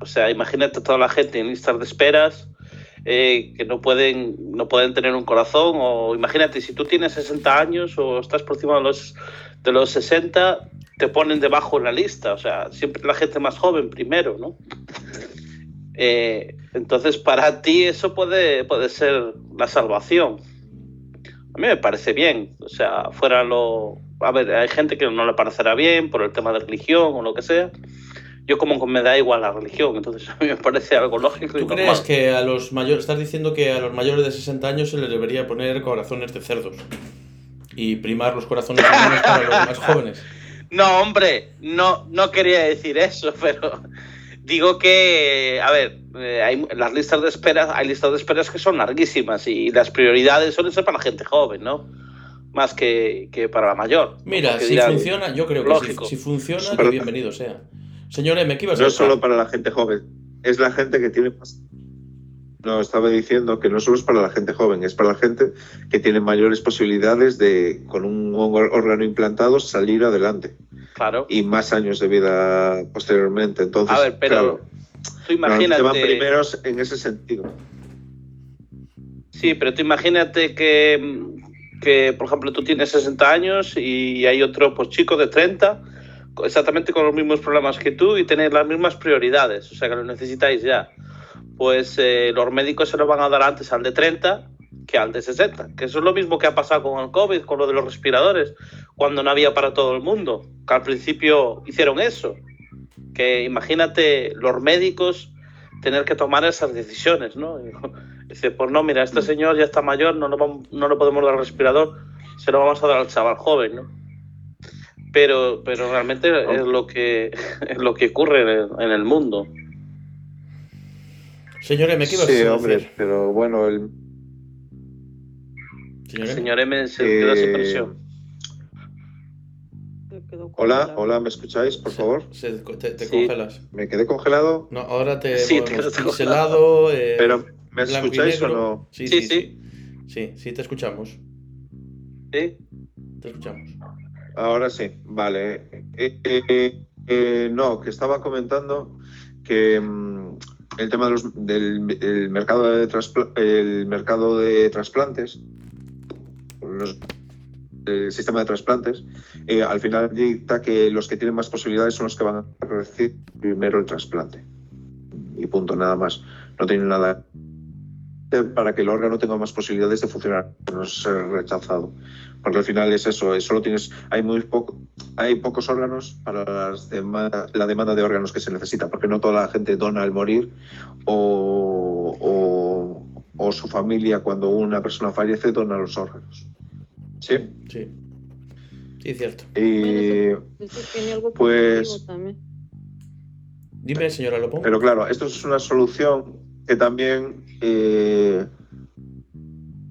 O sea, imagínate toda la gente en listas de esperas eh, que no pueden, no pueden tener un corazón. O imagínate, si tú tienes 60 años o estás por encima de los, de los 60, te ponen debajo en la lista. O sea, siempre la gente más joven primero, ¿no? Eh, entonces, para ti eso puede, puede ser la salvación. A mí me parece bien. O sea, fuera lo... A ver, hay gente que no le parecerá bien por el tema de religión o lo que sea. Yo como que me da igual la religión, entonces a mí me parece algo lógico y ¿Tú normal. crees que a los mayores, estás diciendo que a los mayores de 60 años se les debería poner corazones de cerdos? Y primar los corazones humanos para los más jóvenes. No, hombre, no, no quería decir eso, pero digo que, a ver, eh, hay las listas de espera, hay listas de esperas que son larguísimas y las prioridades suelen ser para la gente joven, ¿no? Más que, que para la mayor. Mira, si dirán, funciona, yo creo que si, si funciona, que bienvenido sea. Señor M, ¿qué ibas a No solo para la gente joven, es la gente que tiene más. No, estaba diciendo que no solo es para la gente joven, es para la gente que tiene mayores posibilidades de, con un ór- órgano implantado, salir adelante Claro. y más años de vida posteriormente. Entonces, A ver, pero claro, Tú claro, van primeros en ese sentido. Sí, pero tú imagínate que, que, por ejemplo, tú tienes 60 años y hay otro pues, chico de 30, exactamente con los mismos problemas que tú y tenéis las mismas prioridades, o sea que lo necesitáis ya. Pues eh, los médicos se lo van a dar antes al de 30 que al de 60, que eso es lo mismo que ha pasado con el COVID, con lo de los respiradores, cuando no había para todo el mundo, que al principio hicieron eso. Que imagínate los médicos tener que tomar esas decisiones, ¿no? Dice, pues no, mira, este señor ya está mayor, no, lo vamos- no le podemos dar el respirador, se lo vamos a dar al chaval joven, ¿no? Pero, pero realmente es lo que es lo que ocurre en el, en el mundo. Señor M, ¿qué Sí, a hombre, decir? pero bueno, el, Señor M. se quedó sin eh, presión. Quedó hola, congelado. hola, ¿me escucháis, por favor? Se- te, te Sí. congelas. Me quedé congelado, No, ahora te Sí, te pixelado. eh, pero ¿me escucháis o no? Sí, Sí, sí, sí. sí. Sí, sí, te escuchamos. ¿Sí? Te escuchamos. Ahora sí, vale. Eh, eh, eh, no, que estaba comentando que mm, el tema de los- del el mercado, de el mercado de trasplantes, los- el sistema de trasplantes, eh, al final dicta que los que tienen más posibilidades son los que van a recibir primero el trasplante. Y punto, nada más. No tienen nada para que el órgano tenga más posibilidades de funcionar, no ser rechazado porque al final es eso, es solo tienes, hay muy poco, hay pocos órganos para las la demanda de órganos que se necesita, porque no toda la gente dona al morir o, o, o su familia cuando una persona fallece dona los órganos. Sí. Sí. Sí, cierto. Y, Eso tiene algo Pues- positivo también. Dime, señora Lopón. pero claro, esto es una solución que también eh,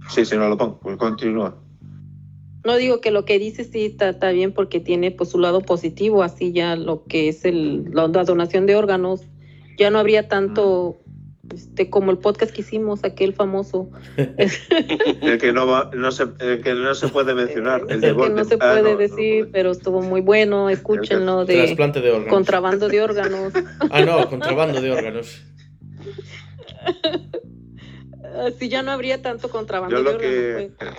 sí, señora Lopón, pues continúa. No digo que lo que dice sí está, está bien porque tiene pues su lado positivo, así ya lo que es el, la, la donación de órganos, ya no habría tanto este como el podcast que hicimos, aquel famoso, El que no va, no se, el que no se puede mencionar, el el de que no se Ah, puede no, decir, no. pero estuvo muy bueno, escúchenlo de Trasplante de órganos. contrabando de órganos. Ah, no, contrabando de órganos. Así ya no habría tanto contrabando Yo de lo órganos. que. pues.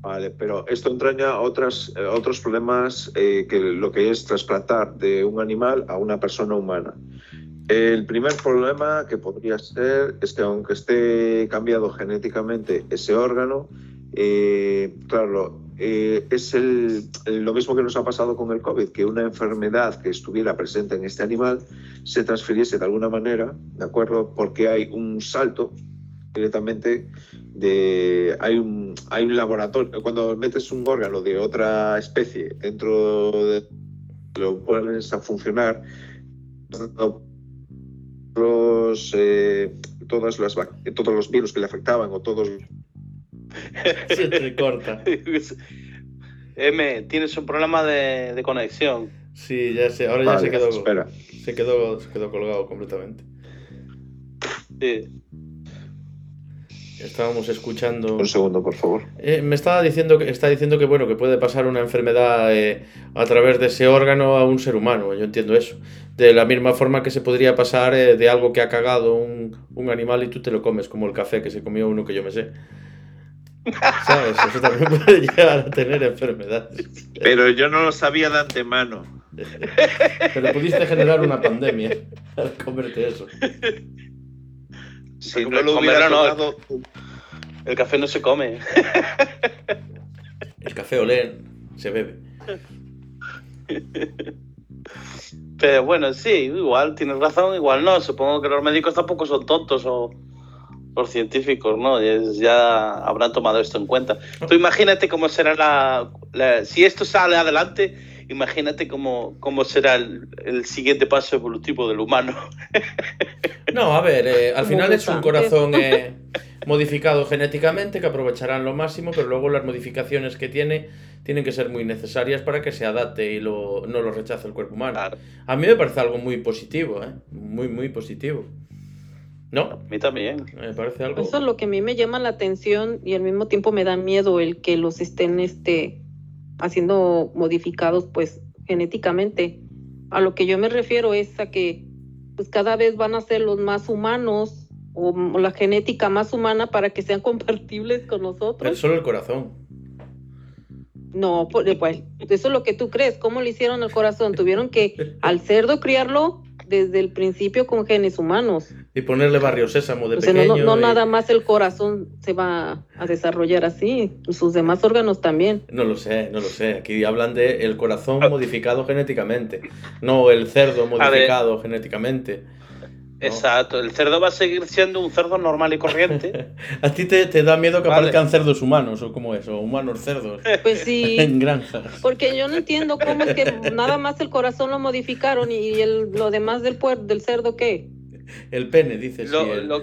Vale, pero esto entraña otras, eh, otros problemas eh, que lo que es trasplantar de un animal a una persona humana. El primer problema que podría ser es que aunque esté cambiado genéticamente ese órgano, eh, claro, eh, es el- lo mismo que nos ha pasado con el COVID, que una enfermedad que estuviera presente en este animal se transfiriese de alguna manera, ¿de acuerdo? Porque hay un salto directamente de hay un hay un laboratorio cuando metes un órgano de otra especie dentro de lo pones a funcionar, los, eh, todas las, vac- todos los virus que le afectaban o todos Se te corta. M, tienes un problema de, de conexión. Sí, ya sé, ahora ya se quedó, espera. se quedó, se quedó colgado completamente. Sí. Estábamos escuchando. Un segundo, por favor. Eh, me estaba diciendo que está diciendo que bueno que puede pasar una enfermedad eh, a través de ese órgano a un ser humano. Yo entiendo eso. De la misma forma que se podría pasar eh, de algo que ha cagado un, un animal y tú te lo comes, como el café que se comió uno que yo me sé. ¿Sabes? Eso también puede llegar a tener enfermedades. Pero yo no lo sabía de antemano. Pero pudiste generar una pandemia al comerte eso. Si no lo hubiera no. tomado, El café no se come. El café olé se bebe. Pero bueno, sí, igual tienes razón, igual no. Supongo que los médicos tampoco son tontos o los científicos, ¿no? Ya habrán tomado esto en cuenta. Tú imagínate cómo será la, la- si esto sale adelante, imagínate cómo, cómo será el, el siguiente paso evolutivo del humano. No, a ver, eh, al final es un corazón eh, modificado genéticamente que aprovecharán lo máximo, pero luego las modificaciones que tiene tienen que ser muy necesarias para que se adapte y lo, no lo rechace el cuerpo humano. Claro, A mí me parece algo muy positivo, ¿eh? Muy, muy positivo. a ¿No? mí también. Me parece algo... Eso es lo que a mí me llama la atención y al mismo tiempo me da miedo el que los estén este, haciendo modificados pues genéticamente. A lo que yo me refiero es a que pues cada vez van a ser los más humanos o, la genética más humana para que sean compatibles con Pero nosotros. solo el corazón. No, pues, pues, eso es lo que tú crees. ¿Cómo le hicieron el corazón? Tuvieron que al cerdo criarlo desde el principio con genes humanos. Y ponerle barrio sésamo de O sea, no, pequeño. no, no y- nada más el corazón se va a desarrollar así, sus demás órganos también. No lo sé, no lo sé. Aquí hablan de el corazón modificado genéticamente, no el cerdo modificado genéticamente. Exacto, el cerdo va a seguir siendo un cerdo normal y corriente. ¿A ti te, te da miedo que Vale. aparezcan cerdos humanos o cómo es? O humanos cerdos Pues sí, en granjas. porque yo no entiendo cómo es que nada más el corazón lo modificaron y el, lo demás del puer, del cerdo qué. El pene, dices. Lo, sí, el- lo-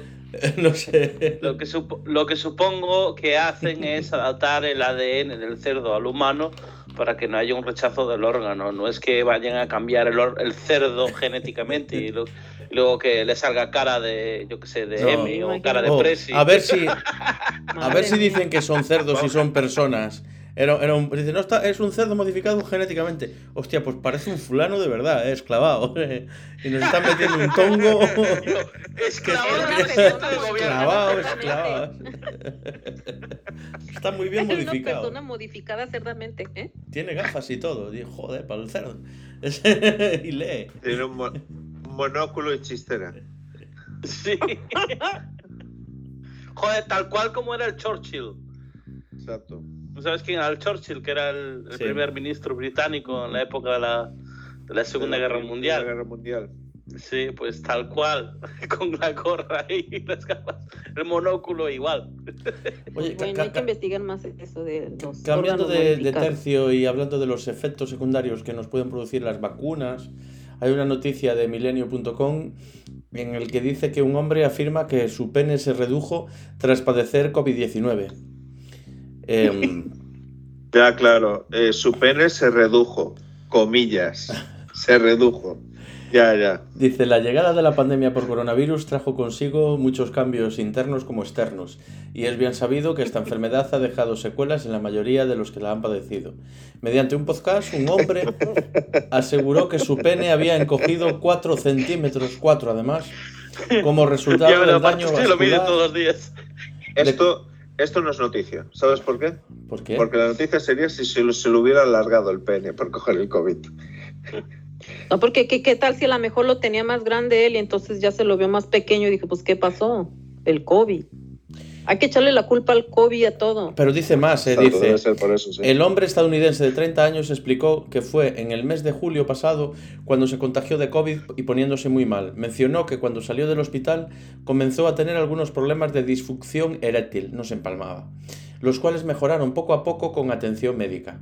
no sé. lo que supo- lo que supongo que hacen es adaptar el ADN del cerdo al humano para que no haya un rechazo del órgano. No es que vayan a cambiar el, or- el cerdo genéticamente y, lo- y luego que le salga cara de, yo qué sé, de No. M o cara de Oh, Presi. a ver si a ver si dicen que son cerdos y son personas. Era, era un, dice, no, está, es un cerdo modificado genéticamente. Hostia, pues parece un fulano de verdad, eh, esclavado. eh. Y nos están metiendo un tongo. Esclavo Es una del persona del gobierno. Esclavado, esclavado. Está muy bien Es una modificado. persona modificada cerdamente, ¿eh? Tiene gafas y todo. Digo, joder, para el cerdo. y lee. tiene un, mo- un monóculo y chistera. Sí. Joder, tal cual como era el Churchill. Exacto. ¿Tú sabes quién el Churchill? Que era el, el Sí. primer ministro británico en la época de la, de la Segunda De la Guerra Segunda Mundial. Guerra Mundial. Sí, pues tal cual, con la gorra y las gafas, el monóculo igual. Oye, Bueno, hay que investigar más eso de los cambiando de, de tercio y hablando de los efectos secundarios que nos pueden producir las vacunas, hay una noticia de milenio.com en el que dice que un hombre afirma que su pene se redujo tras padecer COVID-19. Em, Ya, claro. eh, su pene se redujo. Comillas. Se redujo. Ya, ya. Dice, la llegada de la pandemia por coronavirus trajo consigo muchos cambios internos como externos, y es bien sabido que esta enfermedad ha dejado secuelas en la mayoría de los que la han padecido. Mediante un podcast, un hombre aseguró que su pene había encogido 4 centímetros, 4 además, como resultado del daño aparte, lo mide vascular. todos los días. Esto, esto no es noticia. ¿Sabes por qué? ¿Por qué? Porque la noticia sería si se lo, se lo hubiera alargado el pene por coger el COVID. No, porque ¿qué, qué tal si a lo mejor lo tenía más grande él y entonces ya se lo vio más pequeño y dije, pues ¿qué pasó? El COVID. Hay que echarle la culpa al COVID y a todo. Pero dice más, eh, dice... debe ser por eso, sí. El hombre estadounidense de 30 años explicó que fue en el mes de julio pasado cuando se contagió de COVID y poniéndose muy mal. Mencionó que cuando salió del hospital comenzó a tener algunos problemas de disfunción eréctil, no se empalmaba, los cuales mejoraron poco a poco con atención médica.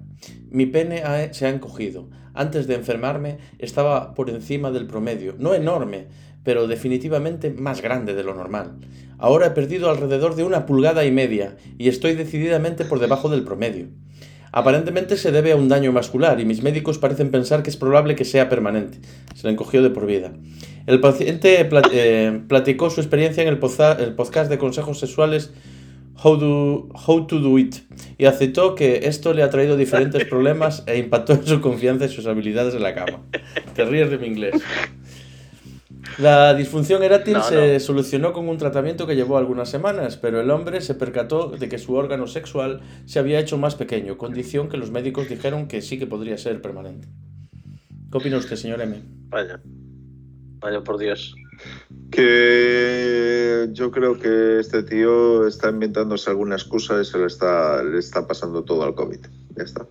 Mi pene ha- se ha encogido. Antes de enfermarme estaba por encima del promedio. No enorme, pero definitivamente más grande de lo normal. Ahora he perdido alrededor de una pulgada y media y estoy decididamente por debajo del promedio. Aparentemente se debe a un daño vascular y mis médicos parecen pensar que es probable que sea permanente. Se le encogió de por vida. El paciente eh, platicó su experiencia en el, podcast de consejos sexuales How, Do- How to Do It y aceptó que esto le ha traído diferentes problemas e impactó en su confianza y sus habilidades en la cama. Te ríes de mi inglés. La disfunción eréctil No, se no. solucionó con un tratamiento que llevó algunas semanas, pero el hombre se percató de que su órgano sexual se había hecho más pequeño, condición que los médicos dijeron que sí que podría ser permanente. ¿Qué opina usted, señor M? Vaya. Vaya por Dios. Que yo creo que este tío está inventándose alguna excusa y se le está, le está pasando todo al COVID. Ya está.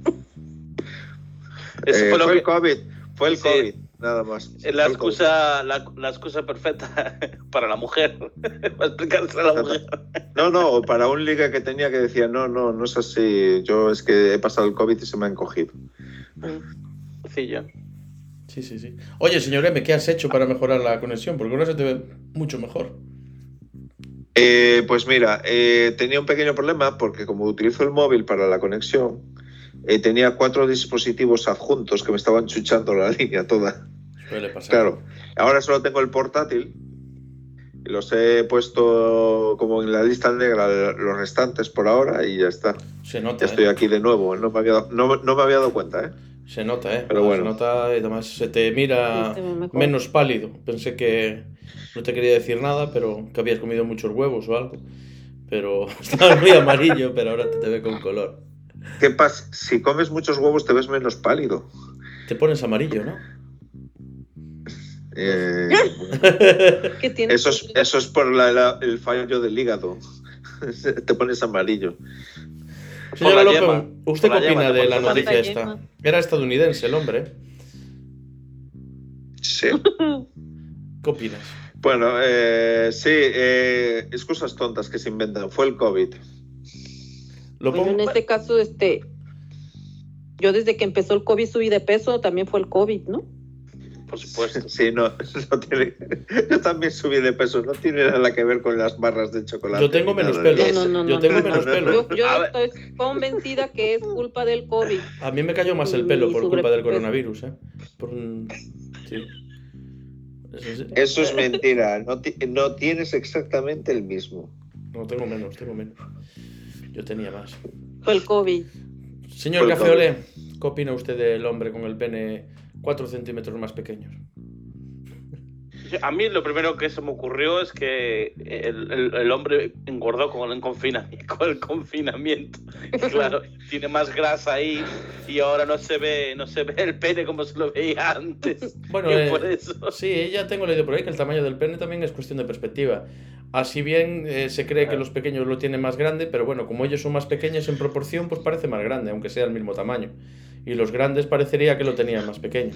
Eso Eh, fue lo fue que- el COVID, fue el Sí. COVID, nada más. Es la excusa, la, la excusa perfecta para la mujer. para explicarse a la mujer. No, no, para un liga que tenía que decía, no, no, no es así. Yo es que he pasado el COVID y se me ha encogido. Sencillo. Sí, sí, sí. Oye, señor M, ¿qué has hecho para mejorar la conexión? Porque ahora se te ve mucho mejor. Eh, pues mira, eh, tenía un pequeño problema porque como utilizo el móvil para la conexión, eh, tenía cuatro dispositivos adjuntos que me estaban chuchando la línea toda. Suele pasar. Claro, ahora solo tengo el portátil y los he puesto como en la lista negra los restantes por ahora y ya está. Se nota, Ya estoy ¿eh? aquí de nuevo, no me había dado, no, no me había dado cuenta, ¿eh? Se nota, ¿eh? Pero bueno. Se nota y además se te mira menos pálido. Pensé que no te quería decir nada, pero que habías comido muchos huevos o algo. Pero estabas muy amarillo, pero ahora te, te ve con color. ¿Qué pasa? Si comes muchos huevos te ves menos pálido. Te pones amarillo, ¿no? Eh, eso, es, eso es por la- la- el fallo del hígado. te pones amarillo. Señora López. ¿usted qué opina de la noticia la esta? Era estadounidense el hombre. Sí. ¿Qué opinas? Bueno, eh, sí, eh, excusas tontas que se inventan. Fue el COVID. Lo Bueno, en este caso, este, yo desde que empezó el COVID subí de peso, también fue el COVID, ¿no? Por supuesto. Sí, no, no tiene. Yo también subí de peso, no tiene nada que ver con las barras de chocolate. Yo tengo menos pelo. No, no, no, Yo tengo no, menos no. pelo. Yo, yo A ver. estoy convencida que es culpa del COVID. A mí me cayó más el pelo por culpa del coronavirus, ¿eh? Por un- Sí. Eso sí. Eso es mentira, no, ti- no tienes exactamente el mismo. No, tengo menos, tengo menos. Yo tenía más. Fue el COVID. Señor Fue el Café Olé, ¿qué opina usted del hombre con el pene 4 centímetros más pequeño? A mí lo primero que se me ocurrió es que el, el- el hombre engordó con el, confinamiento, con el confinamiento. Claro, tiene más grasa ahí y ahora no se ve, no se ve el pene como se lo veía antes. Bueno, eh, por eso. sí, ya tengo leído por ahí que el tamaño del pene también es cuestión de perspectiva. Así bien eh, se cree que los pequeños lo tienen más grande, pero bueno, como ellos son más pequeños en proporción, pues parece más grande, aunque sea el mismo tamaño. Y los grandes parecería que lo tenían más pequeño.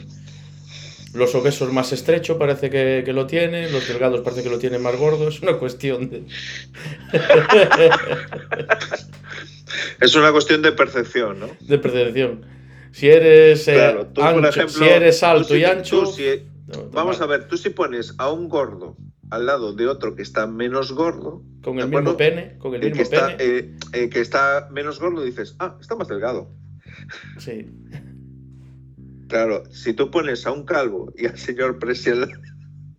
Los obesos más estrecho parece que, que lo tienen, los delgados parece que lo tienen más gordo, es una cuestión de... Es una cuestión de percepción, ¿no? de percepción. Si eres, eh, Claro, tú, por ancho- ejemplo, si eres alto y ancho... tú si- no, vamos a ver, tú si pones a un gordo al lado de otro que está menos gordo, Con ¿de el mismo pene, con el el mismo que está, pene. eh, eh, que está menos gordo, dices, ah, está más delgado. Sí. Claro, si tú pones a un calvo y al señor Presi al lado-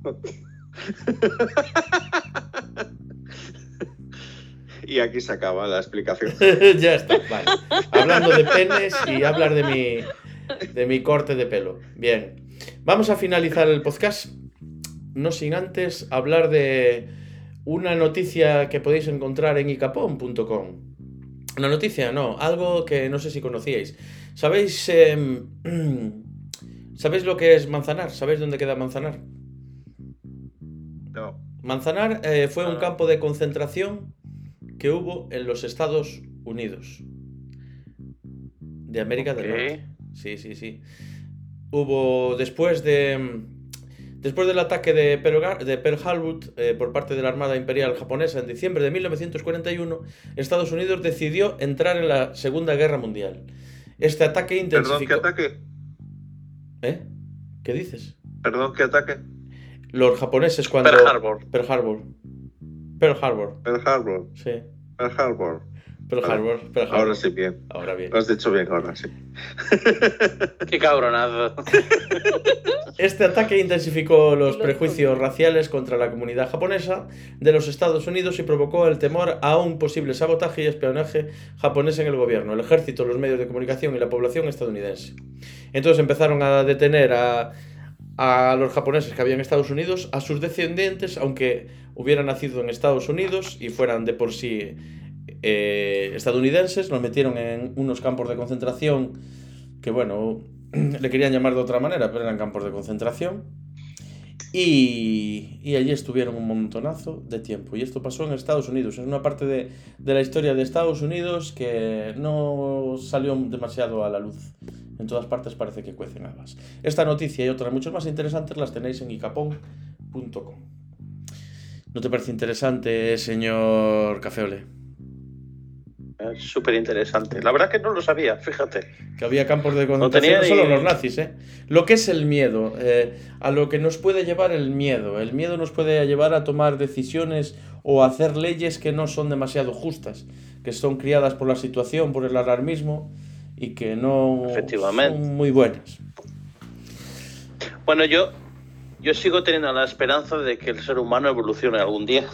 y aquí se acaba la explicación. ya está, vale. Hablando de penes y hablar de mi, de mi corte de pelo. Bien. Vamos a finalizar el podcast. No sin antes hablar de una noticia que podéis encontrar en icapón.com. Una noticia, no, algo que no sé si conocíais. ¿Sabéis, em, ¿sabéis lo que es Manzanar? ¿Sabéis dónde queda Manzanar? No. Manzanar eh, fue un Ah. campo de concentración que hubo en los Estados Unidos de América del. Norte. Sí, sí, sí. Hubo después de después del ataque de Pearl, de Pearl Harbor eh, por parte de la Armada Imperial japonesa en diciembre de 1941, Estados Unidos decidió entrar en la Segunda Guerra Mundial. Este ataque Perdón, ¿qué intensificó... ataque? ¿Eh? ¿Qué dices? Perdón, ¿qué ataque? Los japoneses cuando... Pearl Harbor. Pearl Harbor. Pearl Harbor, Pearl Harbor. sí. Pearl Harbor. Pearl Vale. Harbor, Pearl Harbor. Ahora sí, bien. Ahora bien. Lo has dicho bien, ahora sí. Qué cabronazo. Este ataque intensificó los prejuicios raciales contra la comunidad japonesa de los Estados Unidos y provocó el temor a un posible sabotaje y espionaje japonés en el gobierno, el ejército, los medios de comunicación y la población estadounidense. Entonces empezaron a detener a, a los japoneses que habían en Estados Unidos, a sus descendientes, aunque hubieran nacido en Estados Unidos y fueran de por sí eh, estadounidenses, los metieron en unos campos de concentración que, bueno, le querían llamar de otra manera, pero eran campos de concentración. Y, allí estuvieron un montonazo de tiempo. Y esto pasó en Estados Unidos. Es una parte de, la historia de Estados Unidos que no salió demasiado a la luz. En todas partes parece que cuecen habas. Esta noticia y otras mucho más interesantes las tenéis en icapón.com. ¿No te parece interesante, señor Cafeole? Es súper interesante. La verdad que no lo sabía, fíjate. Que había campos de concentración, no solo ni- los nazis, ¿eh? Lo que es el miedo, eh, a lo que nos puede llevar el miedo. El miedo nos puede llevar a tomar decisiones o a hacer leyes que no son demasiado justas, que son criadas por la situación, por el alarmismo y que no Efectivamente. son muy buenas. Bueno, yo, yo sigo teniendo la esperanza de que el ser humano evolucione algún día.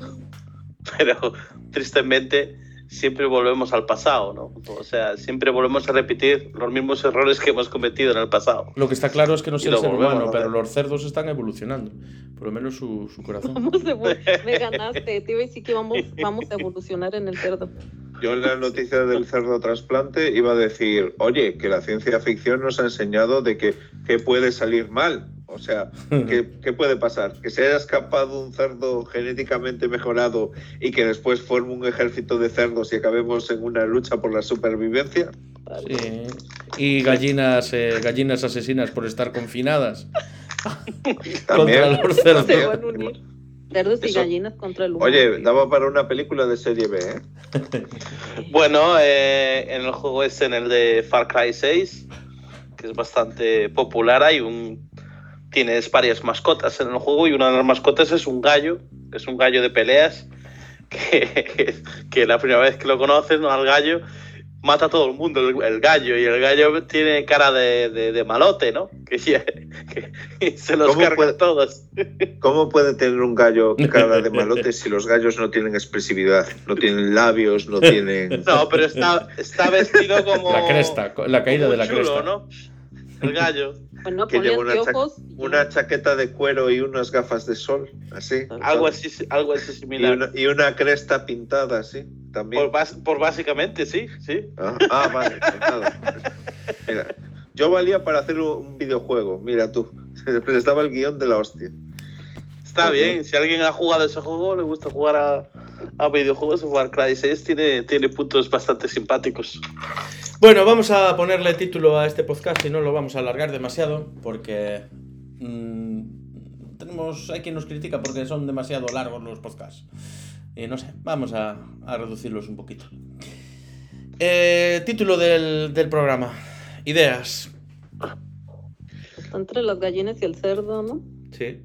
Pero tristemente siempre volvemos al pasado, ¿no? O sea, siempre volvemos a repetir los mismos errores que hemos cometido en el pasado. Lo que está claro es que no es el ser humano, pero los cerdos están evolucionando, por lo menos su, su corazón. Vamos me ganaste, te iba a decir que vamos, vamos a evolucionar en el cerdo. Yo en la noticia del cerdo trasplante iba a decir, oye, que la ciencia ficción nos ha enseñado de que, que puede salir mal. O sea, ¿qué, qué puede pasar? Que se haya escapado un cerdo genéticamente mejorado y que después forme un ejército de cerdos y acabemos en una lucha por la supervivencia. Sí. Y gallinas, eh, gallinas asesinas por estar confinadas También. contra los cerdos. Se van a unir. Cerdos y Eso- gallinas contra el humano. Oye, daba para una película de serie B, ¿eh? Bueno, eh, en el juego es en el de Far Cry 6, que es bastante popular. Hay un. Tienes varias mascotas en el juego y una de las mascotas es un gallo, que es un gallo de peleas, que, que la primera vez que lo conoces, ¿no? Al gallo, mata a todo el mundo, el, el gallo, y el gallo tiene cara de, de- de malote, ¿no? Que, se los ¿Cómo carga puede- todos. ¿Cómo puede tener un gallo cara de malote si los gallos no tienen expresividad? No tienen labios, no tienen... No, pero está, está vestido como. La cresta, la caída de la chulo, cresta. ¿no? El gallo. Bueno, que lleva una, cha- una chaqueta de cuero y unas gafas de sol, así. Algo así, algo así Y similar. una, y una cresta pintada, así, también. Por, bas- por básicamente, sí, sí. Ah, ah, vale, pues nada. Mira, yo valía para hacer un videojuego, mira tú. Les daba el guion de la hostia. Está bien. Si alguien ha jugado ese juego, le gusta jugar a, a videojuegos, Far Cry 6 tiene, tiene puntos bastante simpáticos. Bueno, vamos a ponerle título a este podcast y no lo vamos a alargar demasiado porque mm, tenemos hay quien nos critica porque son demasiado largos los podcasts. Y no sé, vamos a, a reducirlos un poquito. Eh, título del, del programa. Ideas. Entre las gallinas y el cerdo, ¿no? Sí.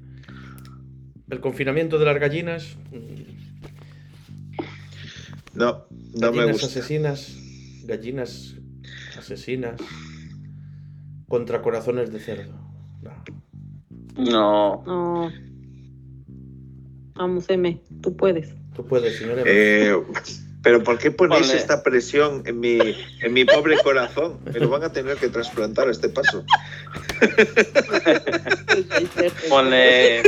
El confinamiento de las gallinas. No, no me gallinas gusta. asesinas. Gallinas asesinas. Contra corazones de cerdo. No. No. No. Vamos, M, tú puedes. Tú puedes, señor. Evans. Eh, pero ¿por qué ponéis esta presión en mi, en mi pobre corazón? Me lo van a tener que trasplantar a este paso. Ponle,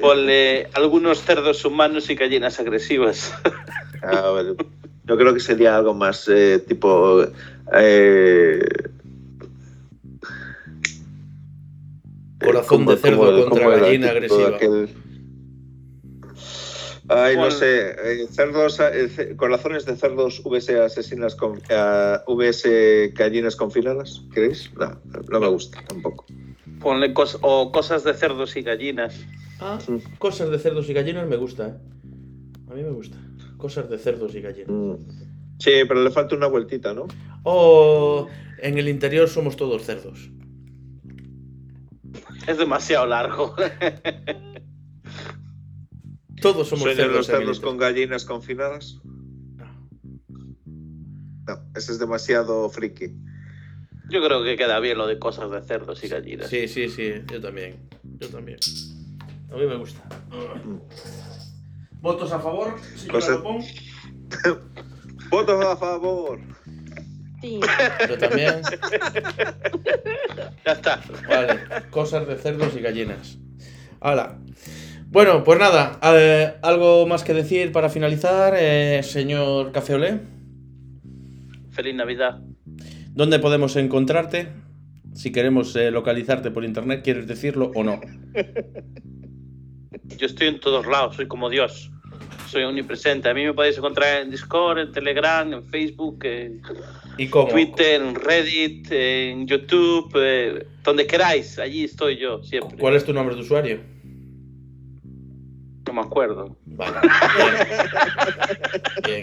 ponle algunos cerdos humanos y gallinas agresivas. A ver, yo creo que sería algo más eh, tipo. eh, Corazón de cerdo contra gallina agresiva. aquel? Ay, no sé. eh, cerdos, eh, corazones de cerdos VS asesinas con eh, VS gallinas confinadas. ¿Queréis? No, no me gusta tampoco. Ponle cos- o cosas de cerdos y gallinas. Ah, cosas de cerdos y gallinas me gusta, ¿eh? A mí me gusta. Cosas de cerdos y gallinas. Mm. Sí, pero le falta una vueltita, ¿no? O en el interior somos todos cerdos. Es demasiado largo. Todos somos ¿Sueñan cerdos. los cerdos con gallinas confinadas? No. No, ese es demasiado friki. Yo creo que queda bien lo de cosas de cerdos y gallinas. Sí, sí, sí, yo también. Yo también. A mí me gusta. ¿Votos a favor? señora Cosa- Lopón? ¡Votos a favor! Sí. Yo también. Ya está. Vale, cosas de cerdos y gallinas. Hala. Bueno, pues nada, eh, algo más que decir para finalizar, eh, señor Cafeolé. Feliz Navidad. ¿Dónde podemos encontrarte? Si queremos eh, localizarte por internet, ¿quieres decirlo o no? Yo estoy en todos lados, soy como Dios. Soy omnipresente. A mí me podéis encontrar en Discord, en Telegram, en Facebook, en ¿Y cómo? Twitter, en Reddit, en YouTube, eh, donde queráis. Allí estoy yo siempre. ¿Cuál es tu nombre de usuario? No me acuerdo. Vale. Bien. Bien.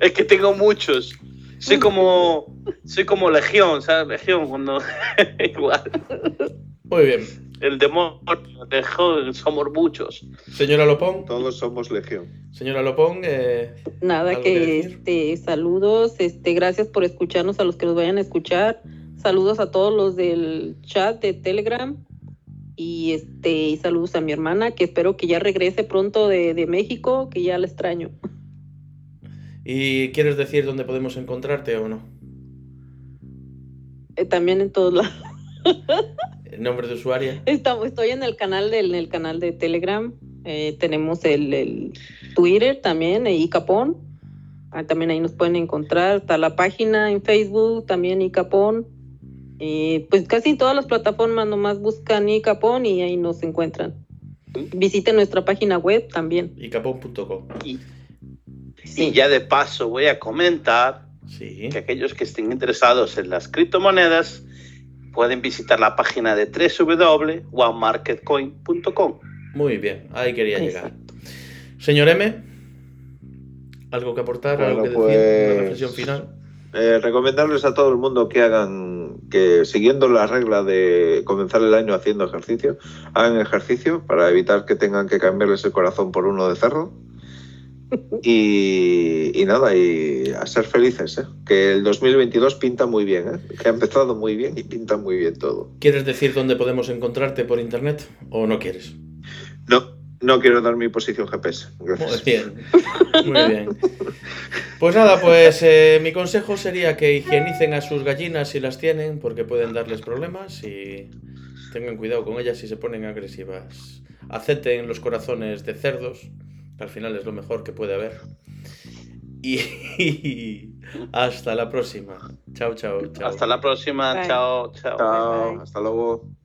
Es que tengo muchos. Soy como, soy como Legión, ¿sabes? Legión, cuando. Igual. Muy bien. El demonio, Legión, somos muchos. Señora Lopón, Todos somos legión. señora Lopón, eh, Nada ¿Algo que este saludos, este gracias por escucharnos a los que nos vayan a escuchar. Saludos a todos los del chat de Telegram y este y saludos a mi hermana que espero que ya regrese pronto de, de México, que ya la extraño. ¿y quieres decir dónde podemos encontrarte o no? Eh, también en todos lados. ¿El nombre de usuario? Estamos, estoy en el canal del en el canal de Telegram. eh, tenemos el, el Twitter también, eh, Icapón. Ah, también ahí nos pueden encontrar. Está la página en Facebook, también Icapón. Eh, pues casi en todas las plataformas nomás buscan Icapón y ahí nos encuentran. Visiten nuestra página web también. Icapón.com. Y, Sí. y ya de paso voy a comentar Sí. que aquellos que estén interesados en las criptomonedas pueden visitar la página de www.onemarketcoin.com. Muy bien, ahí quería llegar. Señor M, ¿algo que aportar? ¿Algo que decir? ¿Una pues- reflexión final? Eh, recomendarles a todo el mundo que hagan, que siguiendo la regla de comenzar el año haciendo ejercicio, hagan ejercicio para evitar que tengan que cambiarles el corazón por uno de cerdo. Y, y nada, y a ser felices, ¿eh? que el 2022 pinta muy bien, ¿eh? que ha empezado muy bien y pinta muy bien todo. ¿Quieres decir dónde podemos encontrarte por internet o no quieres? No, quiero dar mi posición GPS. Muy Gracias. bien, muy bien. Pues nada, pues eh, mi consejo sería que higienicen a sus gallinas si las tienen, porque pueden darles problemas y tengan cuidado con ellas si se ponen agresivas. Acepten los corazones de cerdos, que al final es lo mejor que puede haber. Y hasta la próxima. Chao, chao, chao. Hasta la próxima. Bye. Chao, chao. Chao, Bye, bye. hasta luego.